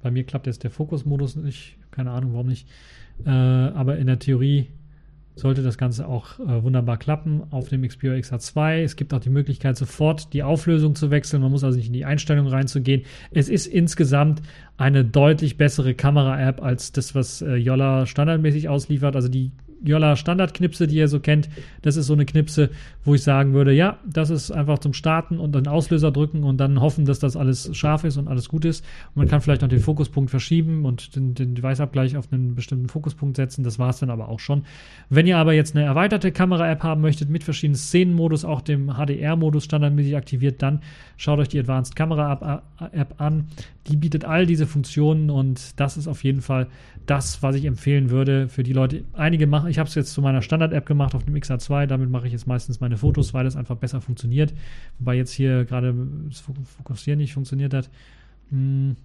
Bei mir klappt jetzt der Fokusmodus nicht. Keine Ahnung, warum nicht. Äh, aber in der Theorie sollte das Ganze auch äh, wunderbar klappen auf dem Xperia XH2. Es gibt auch die Möglichkeit, sofort die Auflösung zu wechseln. Man muss also nicht in die Einstellung reinzugehen. Es ist insgesamt eine deutlich bessere Kamera-App als das, was äh, Yolla standardmäßig ausliefert. Also die Jolla Standardknipse, die ihr so kennt. Das ist so eine Knipse, wo ich sagen würde, ja, das ist einfach zum Starten und den Auslöser drücken und dann hoffen, dass das alles scharf ist und alles gut ist. Und man kann vielleicht noch den Fokuspunkt verschieben und den, den Weißabgleich auf einen bestimmten Fokuspunkt setzen. Das war es dann aber auch schon. Wenn ihr aber jetzt eine erweiterte Kamera-App haben möchtet mit verschiedenen Szenenmodus, auch dem HDR-Modus standardmäßig aktiviert, dann schaut euch die Advanced Kamera-App an. Die bietet all diese Funktionen und das ist auf jeden Fall das, was ich empfehlen würde für die Leute. Einige machen, ich habe es jetzt zu meiner Standard-App gemacht auf dem XR2, damit mache ich jetzt meistens meine Fotos, weil das einfach besser funktioniert. Wobei jetzt hier gerade das Fokussieren nicht funktioniert hat. Hm.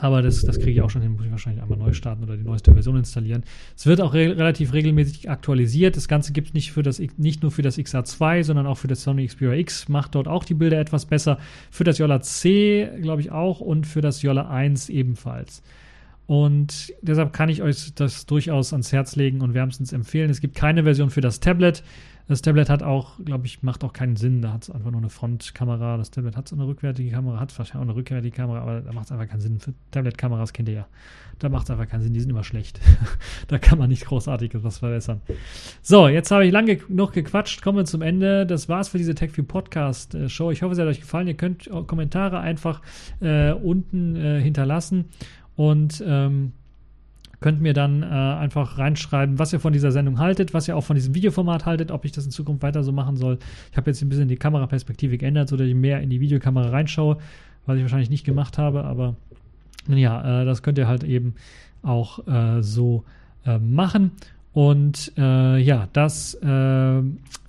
Aber das, das kriege ich auch schon hin, muss ich wahrscheinlich einmal neu starten oder die neueste Version installieren. Es wird auch re relativ regelmäßig aktualisiert. Das Ganze gibt es nicht, nicht nur für das XR2, sondern auch für das Sony Xperia X. Macht dort auch die Bilder etwas besser. Für das Yola C, glaube ich, auch und für das Yola 1 ebenfalls. Und deshalb kann ich euch das durchaus ans Herz legen und wärmstens empfehlen. Es gibt keine Version für das Tablet. Das Tablet hat auch, glaube ich, macht auch keinen Sinn. Da hat es einfach nur eine Frontkamera. Das Tablet hat so eine rückwärtige Kamera, hat wahrscheinlich auch eine rückwärtige Kamera, aber da macht es einfach keinen Sinn. Für Tablet-Kameras kennt ihr ja. Da macht es einfach keinen Sinn. Die sind immer schlecht. da kann man nicht großartig was verbessern. So, jetzt habe ich lange noch gequatscht. Kommen wir zum Ende. Das war's für diese TechView Podcast äh, Show. Ich hoffe, es hat euch gefallen. Ihr könnt Kommentare einfach äh, unten äh, hinterlassen und ähm, könnt mir dann äh, einfach reinschreiben, was ihr von dieser Sendung haltet, was ihr auch von diesem Videoformat haltet, ob ich das in Zukunft weiter so machen soll. Ich habe jetzt ein bisschen die Kameraperspektive geändert, sodass ich mehr in die Videokamera reinschaue, was ich wahrscheinlich nicht gemacht habe, aber ja, äh, das könnt ihr halt eben auch äh, so äh, machen. Und äh, ja, das äh,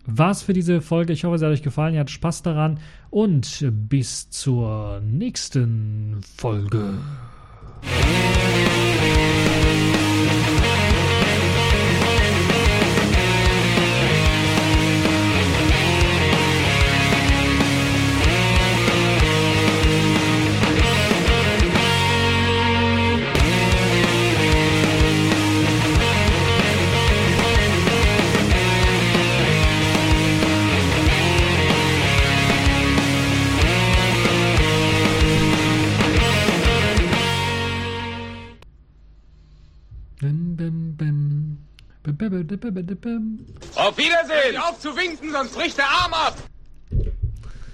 war's für diese Folge. Ich hoffe, es hat euch gefallen. Ihr hattet Spaß daran. Und bis zur nächsten Folge. Yeah. Auf Wiedersehen! Auf zu winken, sonst bricht der Arm ab!